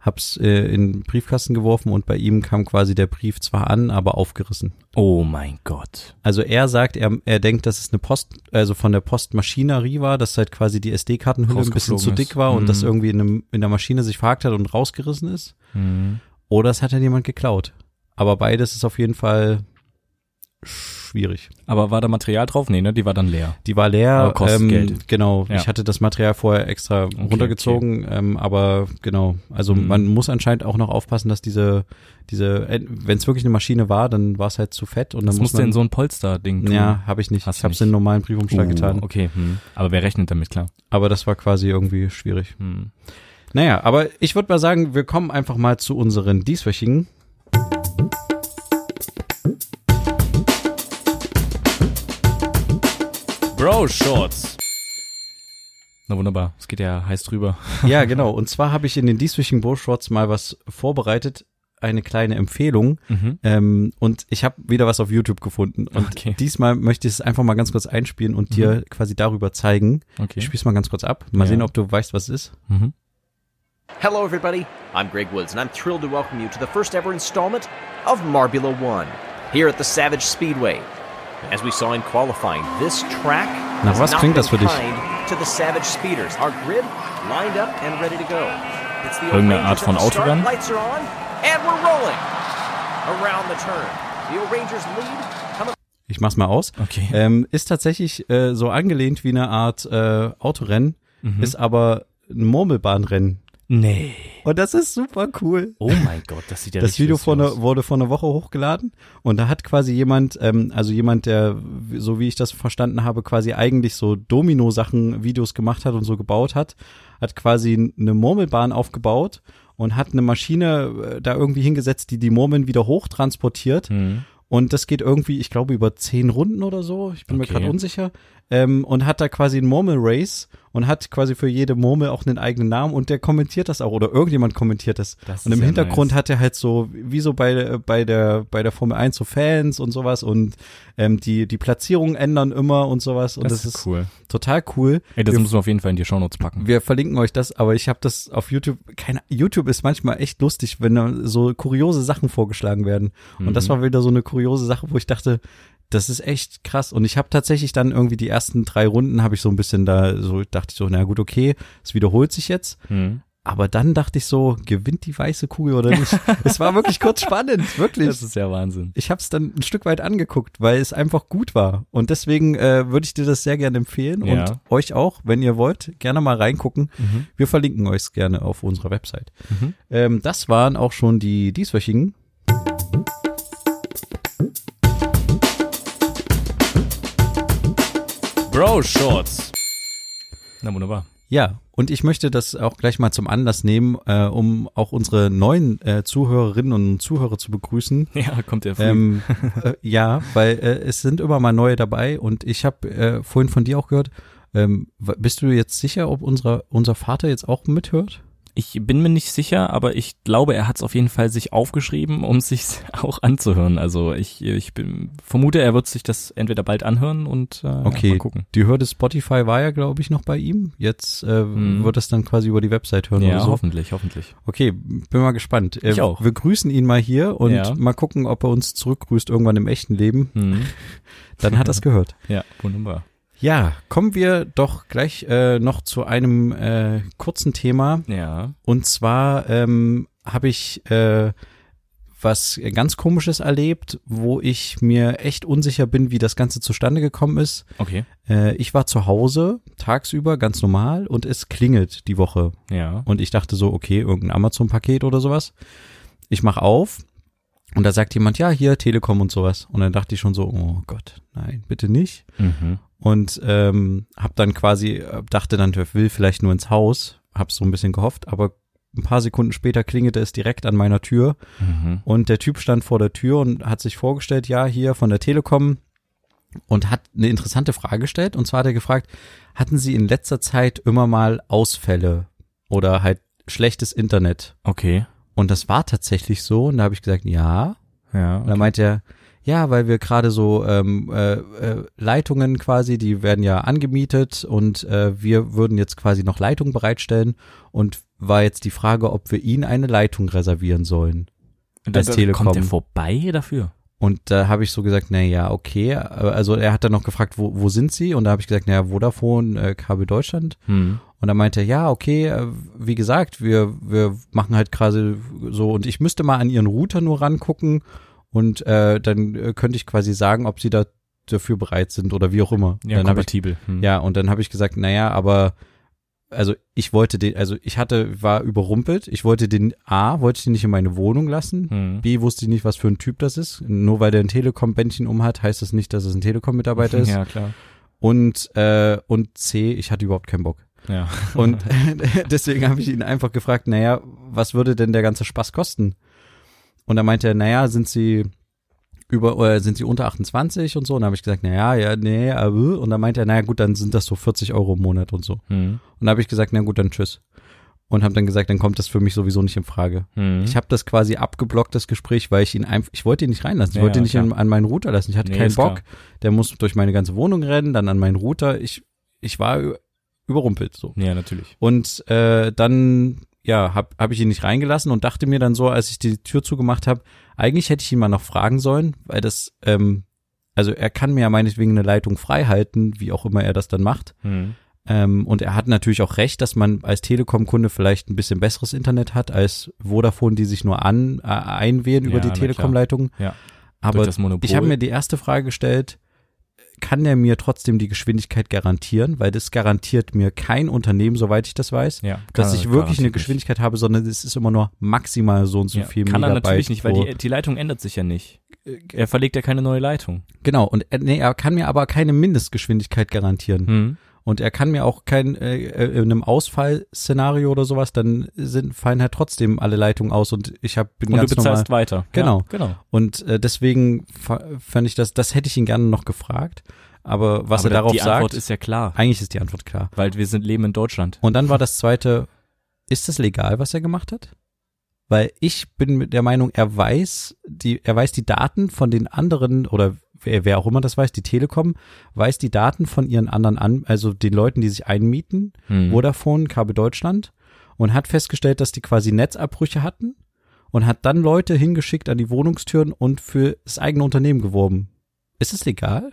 hab's äh, in den Briefkasten geworfen und bei ihm kam quasi der Brief zwar an, aber aufgerissen. Oh mein Gott. Also er sagt, er, er denkt, dass es eine Post, also von der Postmaschinerie war, dass halt quasi die SD-Kartenhülle ein bisschen zu dick war und Mhm. das irgendwie in, einem, in der Maschine sich verhakt hat und rausgerissen ist. Mhm. Oder es hat halt jemand geklaut. Aber beides ist auf jeden Fall schwierig. Aber war da Material drauf? Nee, ne? Die war dann leer. Die war leer. Aber kostet ähm, Geld. Genau. Ja. Ich hatte das Material vorher extra runtergezogen, Ähm, aber genau. Also Mhm. man muss anscheinend auch noch aufpassen, dass diese, diese, wenn es wirklich eine Maschine war, dann war es halt zu fett und dann Das muss musste man. in so ein Polster-Ding tun. ja, habe ich nicht. Hast ich habe es in einen normalen Briefumschlag Uh, getan. Okay, hm. aber wer rechnet damit, klar? Aber das war quasi irgendwie schwierig. Hm. Naja, aber ich würde mal sagen, wir kommen einfach mal zu unseren dieswöchigen. Bro Shorts. Na wunderbar, es geht ja heiß drüber. Ja, genau. Und zwar habe ich in den dieswöchigen Bullshorts mal was vorbereitet, eine kleine Empfehlung. Mhm. Ähm, und ich habe wieder was auf YouTube gefunden. Und Okay. diesmal möchte ich es einfach mal ganz kurz einspielen und dir quasi darüber zeigen. Okay. Ich spiel's mal ganz kurz ab. Mal Ja. sehen, ob du weißt, was es ist. Mhm. Hello, everybody. I'm Greg Woods, and I'm thrilled to welcome you to the first ever installment of Marbula One here at the Savage Speedway. As we saw in qualifying, this track Nach has was not klingt das für dich? kind to the Savage Speeders. Our grid lined up and ready to go. It's the Irgendeine O'Rangers Art von. Autorennen? Lights are on, and we're rolling around the turn. The O'Rangers lead coming. Ich mach's mal aus. Okay. Ähm, ist tatsächlich äh, so angelehnt wie eine Art äh, Autorennen, Mhm. ist aber ein Murmelbahnrennen. Nee. Und das ist super cool. Oh mein Gott, das sieht ja Das Video aus. einer, wurde vor einer Woche hochgeladen und da hat quasi jemand, ähm, also jemand, der, so wie ich das verstanden habe, quasi eigentlich so Domino-Sachen Videos gemacht hat und so gebaut hat, hat quasi eine Murmelbahn aufgebaut und hat eine Maschine äh, da irgendwie hingesetzt, die die Murmeln wieder hochtransportiert. Mhm. Und das geht irgendwie, ich glaube, über zehn Runden oder so. Ich bin mir Okay. gerade unsicher. Ähm, und hat da quasi ein Murmel-Race und hat quasi für jede Murmel auch einen eigenen Namen und der kommentiert das auch oder irgendjemand kommentiert das. Das und im Hintergrund nice. hat er halt so, wie so bei, bei der, bei der Formel 1 so Fans und sowas und ähm, die, die Platzierungen ändern immer und sowas. Und Das, ist cool. total cool. Ey, das wir, müssen wir auf jeden Fall in die Shownotes packen. wir verlinken euch das, aber ich habe das auf YouTube, keine, YouTube ist manchmal echt lustig, wenn da so kuriose Sachen vorgeschlagen werden. Und das Mhm. war wieder so eine kuriose Sache, wo ich dachte, das ist echt krass. Und ich habe tatsächlich dann irgendwie die ersten drei Runden habe ich so ein bisschen da, so dachte ich so, na gut, okay, es wiederholt sich jetzt. Mhm. Aber dann dachte ich so, gewinnt die weiße Kugel oder nicht? es war wirklich kurz spannend, wirklich. Das ist ja Wahnsinn. ich habe es dann ein Stück weit angeguckt, weil es einfach gut war. Und deswegen äh, würde ich dir das sehr gerne empfehlen Ja. und euch auch, wenn ihr wollt, gerne mal reingucken. Mhm. Wir verlinken euch gerne auf unserer Website. Mhm. Ähm, das waren auch schon die dieswöchigen. Bro Shorts. Na wunderbar. Ja, und ich möchte das auch gleich mal zum Anlass nehmen, äh, um auch unsere neuen äh, Zuhörerinnen und Zuhörer zu begrüßen. Ja, kommt ja früh. Ähm, äh, ja, weil äh, es sind immer mal neue dabei und ich habe äh, vorhin von dir auch gehört, ähm, bist du jetzt sicher, ob unser, unser Vater jetzt auch mithört? Ich bin mir nicht sicher, aber ich glaube, er hat es auf jeden Fall sich aufgeschrieben, um sich auch anzuhören. Also ich, ich bin, vermute, er wird sich das entweder bald anhören und äh, Okay, mal gucken. die Hürde Spotify war ja, glaube ich, noch bei ihm. Jetzt äh, Hm. wird es dann quasi über die Website hören Ja, oder so. hoffentlich, hoffentlich. Okay, bin mal gespannt. Äh, Ich auch. Wir grüßen ihn mal hier und Ja. mal gucken, ob er uns zurückgrüßt irgendwann im echten Leben. Mhm. Dann hat er es gehört. Ja, wunderbar. Ja, kommen wir doch gleich äh, noch zu einem äh, kurzen Thema. Ja. Und zwar ähm, habe ich äh, was ganz Komisches erlebt, wo ich mir echt unsicher bin, wie das Ganze zustande gekommen ist. Okay. Äh, ich war zu Hause tagsüber ganz normal und es klingelt die Woche. Ja. Und ich dachte so, okay, irgendein Amazon-Paket oder sowas. Ich mach auf und da sagt jemand, ja, hier Telekom und sowas. Und dann dachte ich schon so, oh Gott, nein, bitte nicht. Mhm. Und ähm, hab dann quasi, äh, dachte dann, der will vielleicht nur ins Haus, hab so ein bisschen gehofft, aber ein paar Sekunden später klingelte es direkt an meiner Tür Mhm. und der Typ stand vor der Tür und hat sich vorgestellt, ja, hier von der Telekom und hat eine interessante Frage gestellt. Und zwar hat er gefragt, hatten Sie in letzter Zeit immer mal Ausfälle oder halt schlechtes Internet? Okay. Und das war tatsächlich so. Und da habe ich gesagt, ja. Ja. Und dann meinte er, ja, weil wir gerade so ähm, äh, äh, Leitungen quasi, die werden ja angemietet und äh, wir würden jetzt quasi noch Leitungen bereitstellen und war jetzt die Frage, ob wir Ihnen eine Leitung reservieren sollen. Da- als da Telekom. Kommt er vorbei dafür? Und da habe ich so gesagt, na ja, okay. Also er hat dann noch gefragt, wo, wo sind Sie? Und da habe ich gesagt, na ja, Vodafone, äh, Kabel Deutschland. Hm. Und dann meinte er, ja, okay, äh, wie gesagt, wir, wir machen halt gerade so und ich müsste mal an Ihren Router nur rangucken und äh, dann äh, könnte ich quasi sagen, ob sie da dafür bereit sind oder wie auch immer. Ja, dann hab ich, kompatibel. Hm. ja, und dann habe ich gesagt, naja, aber also ich wollte den, also ich hatte, war überrumpelt, ich wollte den A, wollte ich den nicht in meine Wohnung lassen, Hm. B, wusste ich nicht, was für ein Typ das ist. Nur weil der ein Telekom-Bändchen umhat, heißt das nicht, dass es ein Telekom-Mitarbeiter ist. Ja, klar. Und, äh, und C, ich hatte überhaupt keinen Bock. Ja. Und deswegen habe ich ihn einfach gefragt, naja, was würde denn der ganze Spaß kosten? Und da meinte er, naja, sind sie über, oder sind sie unter 28 und so? Und dann habe ich gesagt, naja, ja, nee, aber, und dann meinte er, naja, gut, dann sind das so 40 Euro im Monat und so. Hm. Und da habe ich gesagt, na gut, dann tschüss. Und habe dann gesagt, dann kommt das für mich sowieso nicht in Frage. Hm. Ich habe das quasi abgeblockt, das Gespräch, weil ich ihn einfach, ich wollte ihn nicht reinlassen. Ich Ja, wollte ihn nicht an, an meinen Router lassen. Ich hatte Nee, keinen Bock. klar. Der muss durch meine ganze Wohnung rennen, dann an meinen Router. Ich, ich war überrumpelt so. Ja, natürlich. Und äh, dann, ja, hab, hab ich ihn nicht reingelassen und dachte mir dann so, als ich die Tür zugemacht habe, eigentlich hätte ich ihn mal noch fragen sollen, weil das, ähm, also er kann mir ja meinetwegen eine Leitung frei halten, wie auch immer er das dann macht. Hm. Ähm, und er hat natürlich auch recht, dass man als Telekom-Kunde vielleicht ein bisschen besseres Internet hat als Vodafone, die sich nur an äh, einwählen über Ja, die na klar. Telekom-Leitung. Ja. Aber ich habe mir die erste Frage gestellt, kann der mir trotzdem die Geschwindigkeit garantieren? Weil das garantiert mir kein Unternehmen, soweit ich das weiß, ja, dass kann ich er- wirklich eine garantiert nicht. Geschwindigkeit habe, sondern es ist immer nur maximal so und so Ja, viel Kann er Megabyte natürlich nicht, weil die, die Leitung ändert sich ja nicht. Er verlegt ja keine neue Leitung. Genau, und er, nee, er kann mir aber keine Mindestgeschwindigkeit garantieren. Hm. Und er kann mir auch kein, äh, äh, in einem Ausfallszenario oder sowas, dann sind, fallen halt trotzdem alle Leitungen aus und ich hab, bin Und du ganz normal. bezahlst weiter. Genau. Ja, genau. Und äh, deswegen fa- fand ich das, das hätte ich ihn gerne noch gefragt. Aber was Aber er darauf die Antwort sagt, ist ja klar, eigentlich ist die Antwort klar. weil wir sind leben in Deutschland. Und dann war das zweite, ist das legal, was er gemacht hat? Weil ich bin mit der Meinung, er weiß die, er weiß die Daten von den anderen oder wer, wer auch immer das weiß, die Telekom weiß die Daten von ihren anderen an, also den Leuten, die sich einmieten, Hm. Vodafone, Kabel Deutschland und hat festgestellt, dass die quasi Netzabbrüche hatten und hat dann Leute hingeschickt an die Wohnungstüren und für das eigene Unternehmen geworben. Ist es legal?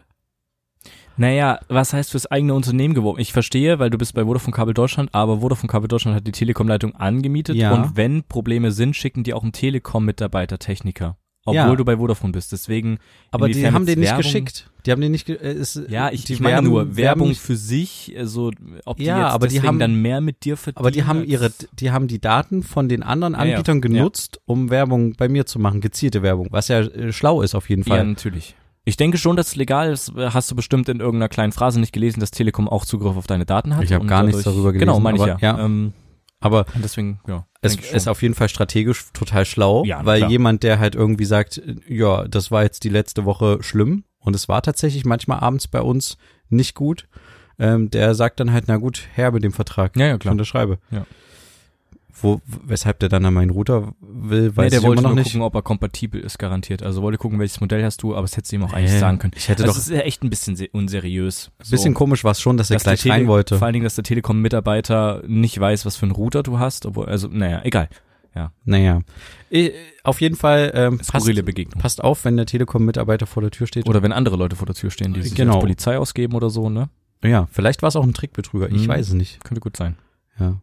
Naja, was heißt fürs eigene Unternehmen geworben? Ich verstehe, weil du bist bei Vodafone Kabel Deutschland, aber Vodafone Kabel Deutschland hat die Telekom-Leitung angemietet Ja. und wenn Probleme sind, schicken die auch einen Telekom-Mitarbeiter Techniker. Obwohl Ja. du bei Vodafone bist. Deswegen. Aber die haben den nicht Werbung- geschickt. Die haben den nicht, äh, ist, Ja, ich, die ich meine nur, Werbung für sich, also ob die Ja, jetzt aber die haben- dann mehr mit dir verdienen. Aber die haben ihre, die haben die Daten von den anderen Ja, ja. Anbietern Ja. genutzt, um Werbung bei mir zu machen, gezielte Werbung, was ja äh, schlau ist auf jeden Ja, Fall. natürlich. Ich denke schon, dass es legal ist. Hast du bestimmt in irgendeiner kleinen Phrase nicht gelesen, dass Telekom auch Zugriff auf deine Daten hat. Ich hab und gar nichts darüber Genau, gelesen, meine ich aber ja. ja. Ähm, Aber deswegen, ja. es ich ist auf jeden Fall strategisch total schlau, Ja, weil klar. jemand, der halt irgendwie sagt, ja, das war jetzt die letzte Woche schlimm und es war tatsächlich manchmal abends bei uns nicht gut, ähm, der sagt dann halt, na gut, her mit dem Vertrag. Ja, ja, Ich klar. unterschreibe. Ja. Wo, weshalb der dann an meinen Router will, weiß nee, der ich wollte immer noch nur nicht. gucken, ob er kompatibel ist, garantiert. Also wollte gucken, welches Modell hast du, aber es hätte ihm auch eigentlich Hä? sagen können. Ich hätte also doch- es ist ja echt ein bisschen se- unseriös. Ein bisschen komisch war es schon, dass er dass der gleich Tele- rein wollte. Vor allen Dingen, dass der Telekom-Mitarbeiter nicht weiß, was für einen Router du hast, obwohl, also, naja, egal. Naja. Äh, Auf jeden Fall ähm, passt, Begegnung. passt auf, wenn der Telekom-Mitarbeiter vor der Tür steht. Oder wenn andere Leute vor der Tür stehen, die sich Genau. als Polizei ausgeben oder so, ne? ja, vielleicht war es auch ein Trickbetrüger. Ich Mhm. weiß es nicht. Könnte gut sein. Ja.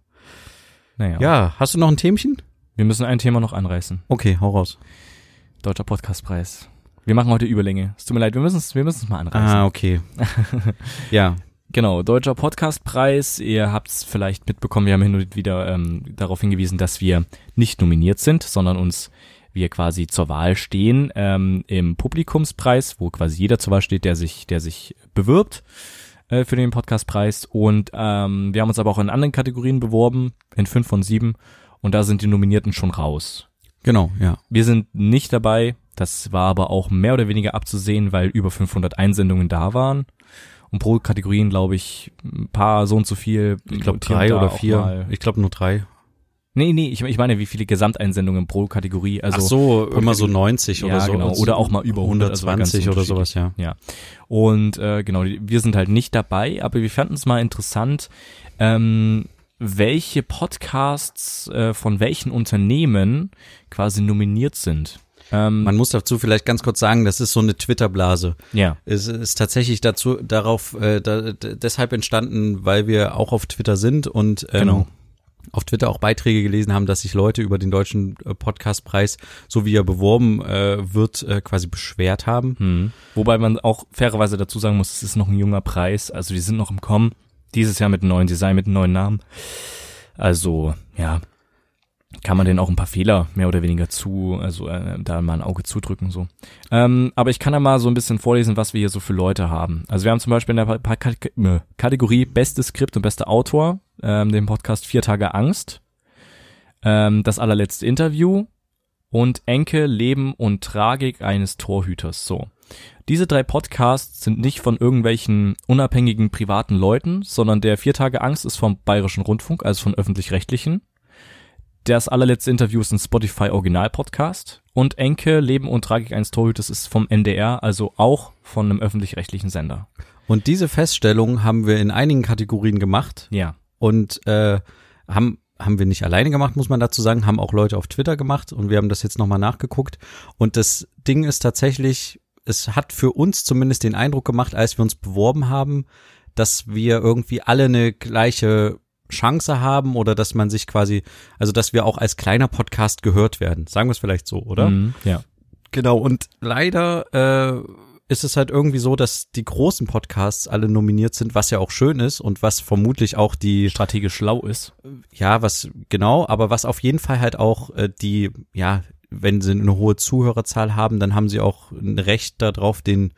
Naja. ja, hast du noch ein Themchen? Wir müssen ein Thema noch anreißen. Okay, hau raus. Deutscher Podcastpreis. Wir machen heute Überlänge. Es tut mir leid, wir müssen es wir müssen es mal anreißen. Ah, okay. ja, Genau, Deutscher Podcastpreis. Ihr habt es vielleicht mitbekommen, wir haben hin und wieder ähm, darauf hingewiesen, dass wir nicht nominiert sind, sondern uns wir quasi zur Wahl stehen ähm, im Publikumspreis, wo quasi jeder zur Wahl steht, der sich, der sich bewirbt äh, für den Podcastpreis. Und ähm, wir haben uns aber auch in anderen Kategorien beworben, in fünf von sieben. Und da sind die Nominierten schon raus. genau, ja. Wir sind nicht dabei. Das war aber auch mehr oder weniger abzusehen, weil über 500 Einsendungen da waren. Und pro Kategorien, glaube ich, ein paar so und so viel. Ich glaube drei oder vier. Ich glaube nur drei. Nee, nee, ich, ich meine, wie viele Gesamteinsendungen pro Kategorie. Also, Ach so, immer so Kategorie- 90 oder Ja, so. genau. Oder auch mal über 100, also ganz 120 oder sowas, ja. Und äh, genau, wir sind halt nicht dabei, aber wir fanden es mal interessant, ähm, welche Podcasts äh, von welchen Unternehmen quasi nominiert sind. Ähm, Man muss dazu vielleicht ganz kurz sagen, das ist so eine Twitter-Blase. ja. Es ist tatsächlich dazu darauf äh, da, deshalb entstanden, weil wir auch auf Twitter sind und ähm, Genau. Auf Twitter auch Beiträge gelesen haben, dass sich Leute über den deutschen äh, Podcastpreis, so wie er beworben äh, wird, äh, quasi beschwert haben. Hm. Wobei man auch fairerweise dazu sagen muss, es ist noch ein junger Preis, also die sind noch im Kommen. Dieses Jahr mit einem neuen Design, mit einem neuen Namen. Also, ja, kann man denen auch ein paar Fehler mehr oder weniger zu, also äh, da mal ein Auge zudrücken so. Ähm, aber ich kann da mal so ein bisschen vorlesen, was wir hier so für Leute haben. Also wir haben zum Beispiel in der pa K Kategorie Bestes Skript und bester Autor ähm, den Podcast Vier Tage Angst, ähm, das allerletzte Interview und Enke, Leben und Tragik eines Torhüters. So. Diese drei Podcasts sind nicht von irgendwelchen unabhängigen privaten Leuten, sondern der Vier Tage Angst ist vom Bayerischen Rundfunk, also von öffentlich-rechtlichen. Das allerletzte Interview ist ein Spotify Original Podcast und Enke, Leben und Tragik eines Torhüters ist vom NDR, also auch von einem öffentlich-rechtlichen Sender. Und diese Feststellung haben wir in einigen Kategorien gemacht Ja. und äh, haben haben wir nicht alleine gemacht, muss man dazu sagen, haben auch Leute auf Twitter gemacht und wir haben das jetzt nochmal nachgeguckt. Und das Ding ist tatsächlich, es hat für uns zumindest den Eindruck gemacht, als wir uns beworben haben, dass wir irgendwie alle eine gleiche Chance haben oder dass man sich quasi, also dass wir auch als kleiner Podcast gehört werden. Sagen wir es vielleicht so, oder? Mhm, ja. Genau, und leider äh, ist es halt irgendwie so, dass die großen Podcasts alle nominiert sind, was ja auch schön ist und was vermutlich auch die, Strategisch schlau ist. ja, was genau, aber was auf jeden Fall halt auch äh, die, ja, wenn sie eine hohe Zuhörerzahl haben, dann haben sie auch ein Recht darauf, den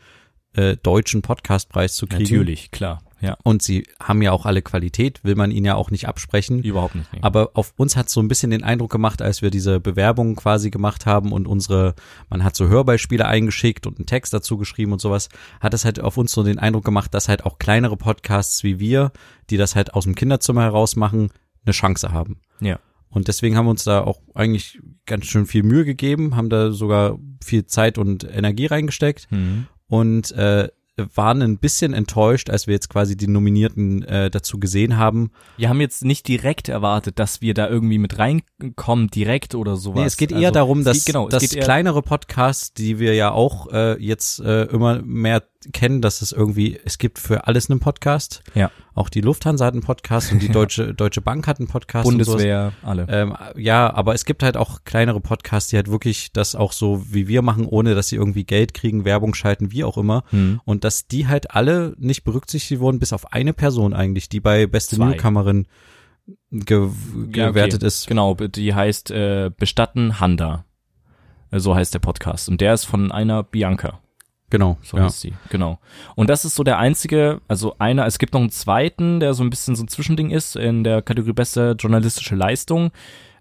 äh, deutschen Podcastpreis zu kriegen. Natürlich, klar. Ja. Und sie haben ja auch alle Qualität, will man ihnen ja auch nicht absprechen. Überhaupt nicht. nee. Aber auf uns hat so ein bisschen den Eindruck gemacht, als wir diese Bewerbung quasi gemacht haben und unsere, man hat so Hörbeispiele eingeschickt und einen Text dazu geschrieben und sowas, hat es halt auf uns so den Eindruck gemacht, dass halt auch kleinere Podcasts wie wir, die das halt aus dem Kinderzimmer heraus machen, eine Chance haben. ja. Und deswegen haben wir uns da auch eigentlich ganz schön viel Mühe gegeben, haben da sogar viel Zeit und Energie reingesteckt Mhm. und äh, waren ein bisschen enttäuscht, als wir jetzt quasi die Nominierten äh, dazu gesehen haben. Wir haben jetzt nicht direkt erwartet, dass wir da irgendwie mit reinkommen, direkt oder sowas. Nee, es geht eher Also, darum, dass, geht, genau, es dass kleinere Podcasts, die wir ja auch äh, jetzt äh, immer mehr kennen, dass es irgendwie, es gibt für alles einen Podcast. Ja. Auch die Lufthansa hat einen Podcast und die Deutsche, Deutsche Bank hat einen Podcast. Bundeswehr, alle. Ähm, ja, aber es gibt halt auch kleinere Podcasts, die halt wirklich das auch so wie wir machen, ohne dass sie irgendwie Geld kriegen, Werbung schalten, wie auch immer. Hm. Und dass die halt alle nicht berücksichtigt wurden, bis auf eine Person eigentlich, die bei Beste Zwei. Newcomerin ge Ja, okay. gewertet ist. Genau, die heißt äh, Bestatten Handa. Äh, So heißt der Podcast. Und der ist von einer Bianca. Genau. So ja. heißt sie, genau. Und das ist so der einzige, also einer, es gibt noch einen zweiten, der so ein bisschen so ein Zwischending ist in der Kategorie beste journalistische Leistung.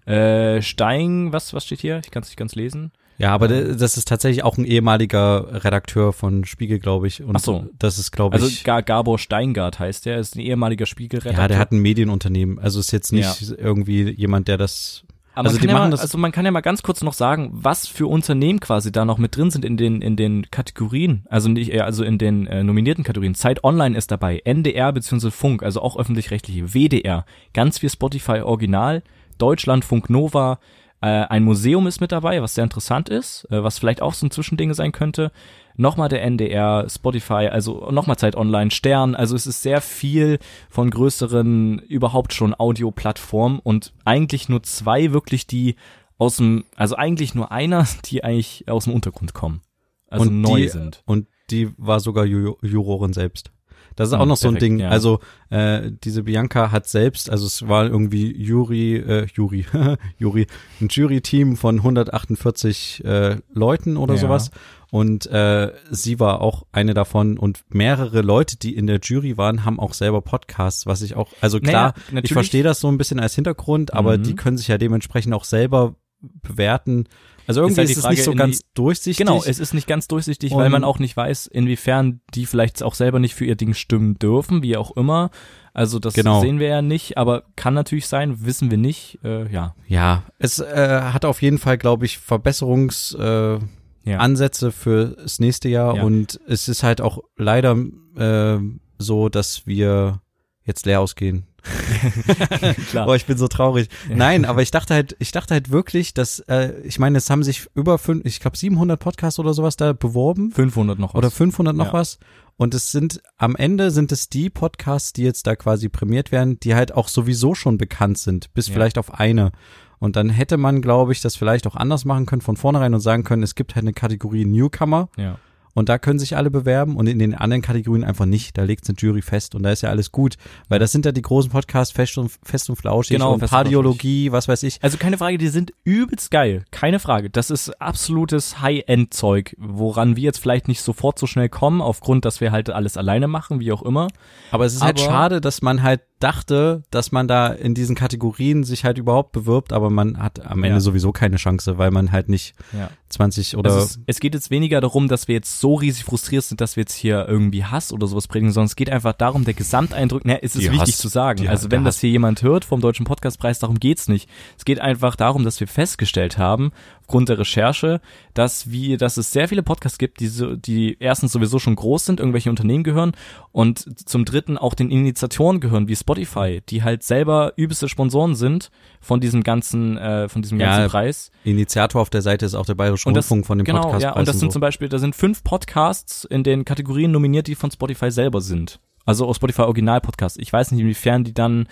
Äh, Stein, was, was steht hier? Ich kann es nicht ganz lesen. Ja, aber das ist tatsächlich auch ein ehemaliger Redakteur von Spiegel, glaube ich. Und Ach so. das ist, glaube Also ich. Gar Gabor Steingart heißt der, ist ein ehemaliger Spiegelredakteur. ja, der hat ein Medienunternehmen. Also ist jetzt nicht irgendwie jemand, der das. Aber also man ja machen mal, das. also man kann ja mal ganz kurz noch sagen, was für Unternehmen quasi da noch mit drin sind in den in den Kategorien, also nicht äh, also in den äh, nominierten Kategorien. Zeit Online ist dabei, NDR bzw. Funk, also auch öffentlich-rechtliche, WDR, ganz viel Spotify Original, Deutschlandfunk Nova, äh, ein Museum ist mit dabei, was sehr interessant ist, äh, was vielleicht auch so ein Zwischending sein könnte. Nochmal der NDR, Spotify, also nochmal Zeit Online, Stern, also es ist sehr viel von größeren überhaupt schon Audioplattformen und eigentlich nur zwei wirklich, die aus dem, also eigentlich nur einer, die eigentlich aus dem Untergrund kommen. Also und neu die, sind. Und die war sogar Ju Jurorin selbst. Das ist auch Hm, noch so ein perfekt, Ding. ja. Also äh, diese Bianca hat selbst, also es war irgendwie Jury, äh, Jury, Jury, ein Jury-Team von 148 äh, Leuten oder Ja. sowas. Und äh, sie war auch eine davon und mehrere Leute, die in der Jury waren, haben auch selber Podcasts, was ich auch, also klar, Naja, ich verstehe das so ein bisschen als Hintergrund, aber Mhm. die können sich ja dementsprechend auch selber bewerten. Also irgendwie halt ist, die es Frage, nicht so ganz durchsichtig. Genau, es ist nicht ganz durchsichtig, weil Und- man auch nicht weiß, inwiefern die vielleicht auch selber nicht für ihr Ding stimmen dürfen, wie auch immer. Also das Genau. sehen wir ja nicht, aber kann natürlich sein, wissen wir nicht. Äh, ja. Ja, es äh, hat auf jeden Fall, glaube ich, Verbesserungsansätze äh, Ja. Ansätze für das nächste Jahr Ja. und es ist halt auch leider äh, so, dass wir jetzt leer ausgehen. Klar. Boah, ich bin so traurig. Nein, aber ich dachte halt, ich dachte halt wirklich, dass, äh, ich meine, es haben sich über fünf, ich glaube 700 Podcasts oder sowas da beworben. 500 noch was. Oder 500 noch ja. was. Und es sind, am Ende sind es die Podcasts, die jetzt da quasi prämiert werden, die halt auch sowieso schon bekannt sind, bis ja. vielleicht auf eine. Und dann hätte man, glaube ich, das vielleicht auch anders machen können von vornherein und sagen können, es gibt halt eine Kategorie Newcomer. Ja. Und da können sich alle bewerben und in den anderen Kategorien einfach nicht. Da legt eine Jury fest und da ist ja alles gut. Weil das sind ja die großen Podcasts, Fest und, Fest und Flauschig genau, und Pardiologie, was weiß ich. Also keine Frage, die sind übelst geil. Keine Frage. Das ist absolutes High-End-Zeug, woran wir jetzt vielleicht nicht sofort so schnell kommen, aufgrund, dass wir halt alles alleine machen, wie auch immer. Aber es ist halt Aber halt schade, dass man halt dachte, dass man da in diesen Kategorien sich halt überhaupt bewirbt, aber man hat am Ende ja. sowieso keine Chance, weil man halt nicht ja. 20 oder. Also es, es, geht jetzt weniger darum, dass wir jetzt so riesig frustriert sind, dass wir jetzt hier irgendwie Hass oder sowas predigen, sondern es geht einfach darum, der Gesamteindruck, ne, es ist die wichtig Hass, zu sagen. Die, also wenn das hier jemand hört vom Deutschen Podcastpreis, darum geht's nicht. Es geht einfach darum, dass wir festgestellt haben, aufgrund der Recherche, dass wir, dass es sehr viele Podcasts gibt, die so, die erstens sowieso schon groß sind, irgendwelche Unternehmen gehören und zum dritten auch den Initiatoren gehören, wie Spotify, die halt selber übelste Sponsoren sind von diesem ganzen, äh, von diesem ganzen ja, Preis. Initiator auf der Seite ist auch der Bayerische Rundfunk das, von dem genau, Podcast. Ja, und das sind so. zum Beispiel, da sind fünf Podcasts in den Kategorien nominiert, die von Spotify selber sind. Also Spotify Original Podcast. Ich weiß nicht, inwiefern die dann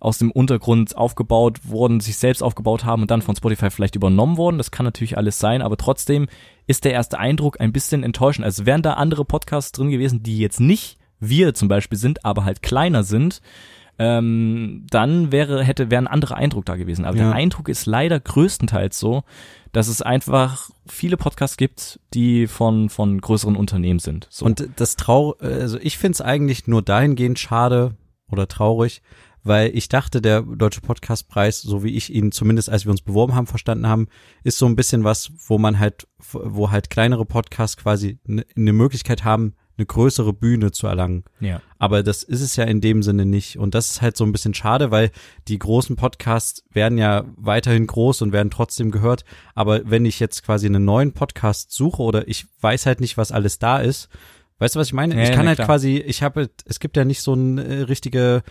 aus dem Untergrund aufgebaut wurden, sich selbst aufgebaut haben und dann von Spotify vielleicht übernommen wurden. Das kann natürlich alles sein, aber trotzdem ist der erste Eindruck ein bisschen enttäuschend. Also wären da andere Podcasts drin gewesen, die jetzt nicht wir zum Beispiel sind, aber halt kleiner sind, ähm, dann wäre, hätte, wäre ein anderer Eindruck da gewesen. Aber ja. der Eindruck ist leider größtenteils so, dass es einfach viele Podcasts gibt, die von, von größeren Unternehmen sind. So. Und das Trau, also ich finde es eigentlich nur dahingehend schade oder traurig, weil ich dachte, der Deutsche Podcastpreis, so wie ich ihn zumindest, als wir uns beworben haben, verstanden haben, ist so ein bisschen was, wo man halt, wo halt kleinere Podcasts quasi eine ne Möglichkeit haben, eine größere Bühne zu erlangen. Ja. Aber das ist es ja in dem Sinne nicht. Und das ist halt so ein bisschen schade, weil die großen Podcasts werden ja weiterhin groß und werden trotzdem gehört. Aber wenn ich jetzt quasi einen neuen Podcast suche oder ich weiß halt nicht, was alles da ist, weißt du, was ich meine? Ja, ich kann ja, halt klar. quasi, ich habe, es gibt ja nicht so eine richtige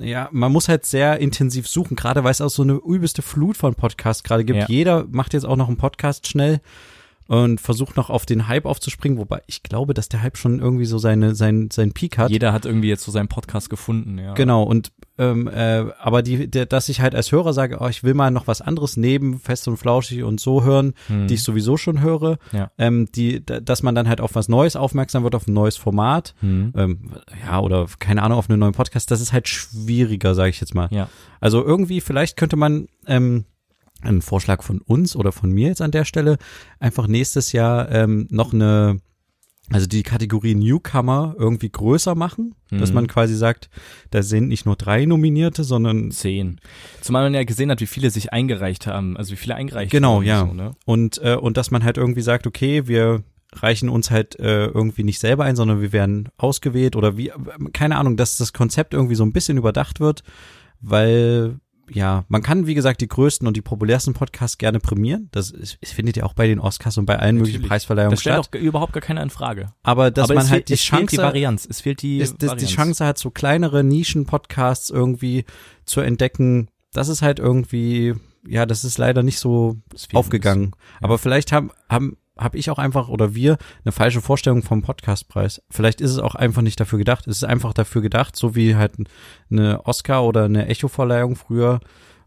ja, man muss halt sehr intensiv suchen, gerade weil es auch so eine übelste Flut von Podcasts gerade gibt. Ja. Jeder macht jetzt auch noch einen Podcast schnell und versucht noch auf den Hype aufzuspringen, wobei ich glaube, dass der Hype schon irgendwie so seine sein sein Peak hat. Jeder hat irgendwie jetzt so seinen Podcast gefunden, ja. Genau und ähm, äh, aber die, der, dass ich halt als Hörer sage, oh, ich will mal noch was anderes neben fest und flauschig und so hören, hm. die ich sowieso schon höre, ja. ähm, die, dass man dann halt auf was Neues aufmerksam wird, auf ein neues Format, hm. ähm, ja oder keine Ahnung auf einen neuen Podcast, das ist halt schwieriger, sage ich jetzt mal. Ja. Also irgendwie vielleicht könnte man ähm, ein Vorschlag von uns oder von mir jetzt an der Stelle, einfach nächstes Jahr ähm, noch eine, also die Kategorie Newcomer irgendwie größer machen, mhm. dass man quasi sagt, da sind nicht nur drei Nominierte, sondern zehn. Zumal man ja gesehen hat, wie viele sich eingereicht haben, also wie viele eingereicht genau, haben. Genau, ja. So, ne? Und äh, und dass man halt irgendwie sagt, okay, wir reichen uns halt äh, irgendwie nicht selber ein, sondern wir werden ausgewählt oder wie, keine Ahnung, dass das Konzept irgendwie so ein bisschen überdacht wird, weil ja, man kann, wie gesagt, die größten und die populärsten Podcasts gerne prämieren. Das, ist, das findet ja auch bei den Oscars und bei allen Natürlich. möglichen Preisverleihungen das stellt statt. doch überhaupt gar keiner in Frage. Aber dass Aber man halt fehlt, die es Chance, fehlt die Varianz. Es fehlt die ist, Varianz. Die Chance hat, so kleinere Nischen-Podcasts irgendwie zu entdecken. Das ist halt irgendwie, ja, das ist leider nicht so aufgegangen. Ja. Aber vielleicht haben, haben habe ich auch einfach oder wir eine falsche Vorstellung vom Podcastpreis. Vielleicht ist es auch einfach nicht dafür gedacht. Es ist einfach dafür gedacht, so wie halt eine Oscar oder eine Echo-Verleihung früher,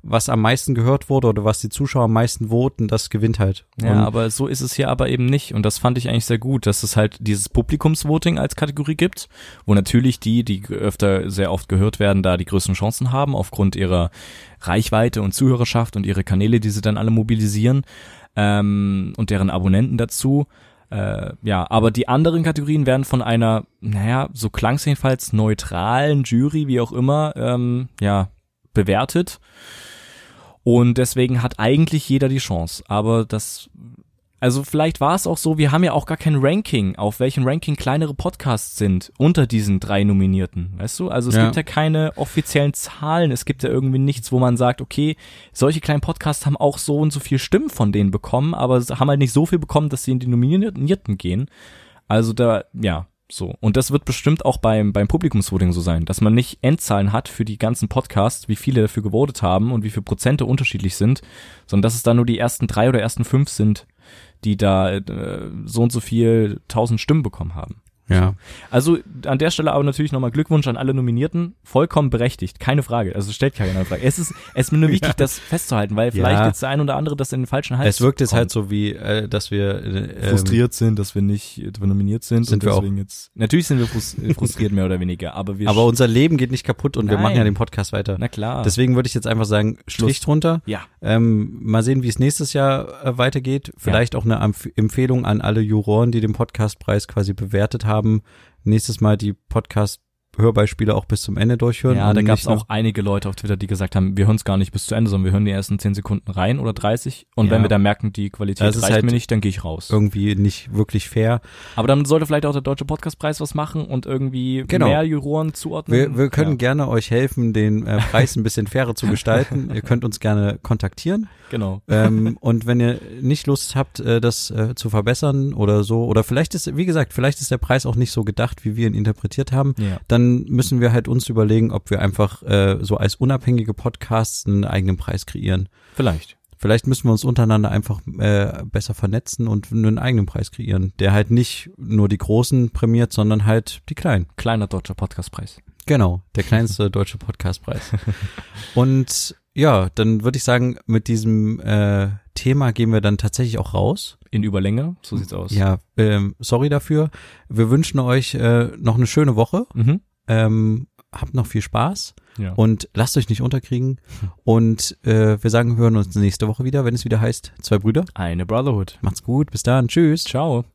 was am meisten gehört wurde oder was die Zuschauer am meisten voten, das gewinnt halt. Und ja, aber so ist es hier aber eben nicht. Und das fand ich eigentlich sehr gut, dass es halt dieses Publikumsvoting als Kategorie gibt, wo natürlich die, die öfter sehr oft gehört werden, da die größten Chancen haben, aufgrund ihrer Reichweite und Zuhörerschaft und ihre Kanäle, die sie dann alle mobilisieren ähm, und deren Abonnenten dazu. Äh, ja, aber die anderen Kategorien werden von einer, naja, so klang es jedenfalls, neutralen Jury, wie auch immer, ähm, ja, bewertet. Und deswegen hat eigentlich jeder die Chance. Aber das also vielleicht war es auch so, wir haben ja auch gar kein Ranking, auf welchem Ranking kleinere Podcasts sind unter diesen drei Nominierten, weißt du? Also es ja. gibt ja keine offiziellen Zahlen, es gibt ja irgendwie nichts, wo man sagt, okay, solche kleinen Podcasts haben auch so und so viel Stimmen von denen bekommen, aber haben halt nicht so viel bekommen, dass sie in die Nominierten gehen. Also da, ja, So. Und das wird bestimmt auch beim, beim Publikumsvoting so sein, dass man nicht Endzahlen hat für die ganzen Podcasts, wie viele dafür gewotet haben und wie viele Prozente unterschiedlich sind, sondern dass es da nur die ersten drei oder ersten fünf sind, die da äh, so und so viel tausend Stimmen bekommen haben. Ja. Also an der Stelle aber natürlich nochmal Glückwunsch an alle Nominierten. Vollkommen berechtigt, keine Frage. Also stellt keine Frage. Es ist, es ist mir nur wichtig, Ja. das festzuhalten, weil vielleicht Ja. jetzt der ein oder andere das in den falschen Hals Es wirkt jetzt kommt. halt so wie, äh, dass wir äh, frustriert sind, dass wir nicht dass wir nominiert sind. Sind und wir auch. deswegen jetzt. Natürlich sind wir frus- frustriert mehr oder weniger, aber wir. Aber unser Leben geht nicht kaputt und wir Nein. machen ja den Podcast weiter. na klar. Deswegen würde ich jetzt einfach sagen, Strich drunter. ja. Ähm, mal sehen, wie es nächstes Jahr äh, weitergeht. Vielleicht auch eine Empf Empfehlung an alle Juroren, die den Podcastpreis quasi bewertet haben. Nächstes Mal die Podcast-Hörbeispiele auch bis zum Ende durchhören. Ja, da gab es auch einige Leute auf Twitter, die gesagt haben, wir hören es gar nicht bis zu Ende, sondern wir hören die ersten 10 Sekunden rein oder 30. Und Ja. wenn wir dann merken, die Qualität Das reicht halt mir nicht, dann gehe ich raus. irgendwie nicht wirklich fair. Aber dann sollte vielleicht auch der Deutsche Podcastpreis was machen und irgendwie Genau. mehr Juroren zuordnen. Wir, wir können ja, gerne euch helfen, den äh, Preis ein bisschen fairer zu gestalten. Ihr könnt uns gerne kontaktieren. genau. ähm, und wenn ihr nicht Lust habt, äh, das äh, zu verbessern oder so, oder vielleicht ist, wie gesagt, vielleicht ist der Preis auch nicht so gedacht, wie wir ihn interpretiert haben, Ja. Dann müssen wir halt uns überlegen, ob wir einfach äh, so als unabhängige Podcasts einen eigenen Preis kreieren. Vielleicht. Vielleicht müssen wir uns untereinander einfach äh, besser vernetzen und einen eigenen Preis kreieren, der halt nicht nur die Großen prämiert, sondern halt die Kleinen. Kleiner deutscher Podcastpreis. Genau, der kleinste deutsche Podcastpreis. Und ja, dann würde ich sagen, mit diesem äh, Thema gehen wir dann tatsächlich auch raus. In Überlänge, so sieht's aus. Ja, ähm, sorry dafür. Wir wünschen euch äh, noch eine schöne Woche. Mhm. Ähm, habt noch viel Spaß Ja. und lasst euch nicht unterkriegen. Und äh, wir sagen, wir hören uns nächste Woche wieder, wenn es wieder heißt, zwei Brüder. Eine Brotherhood. Macht's gut, bis dann, tschüss. Ciao.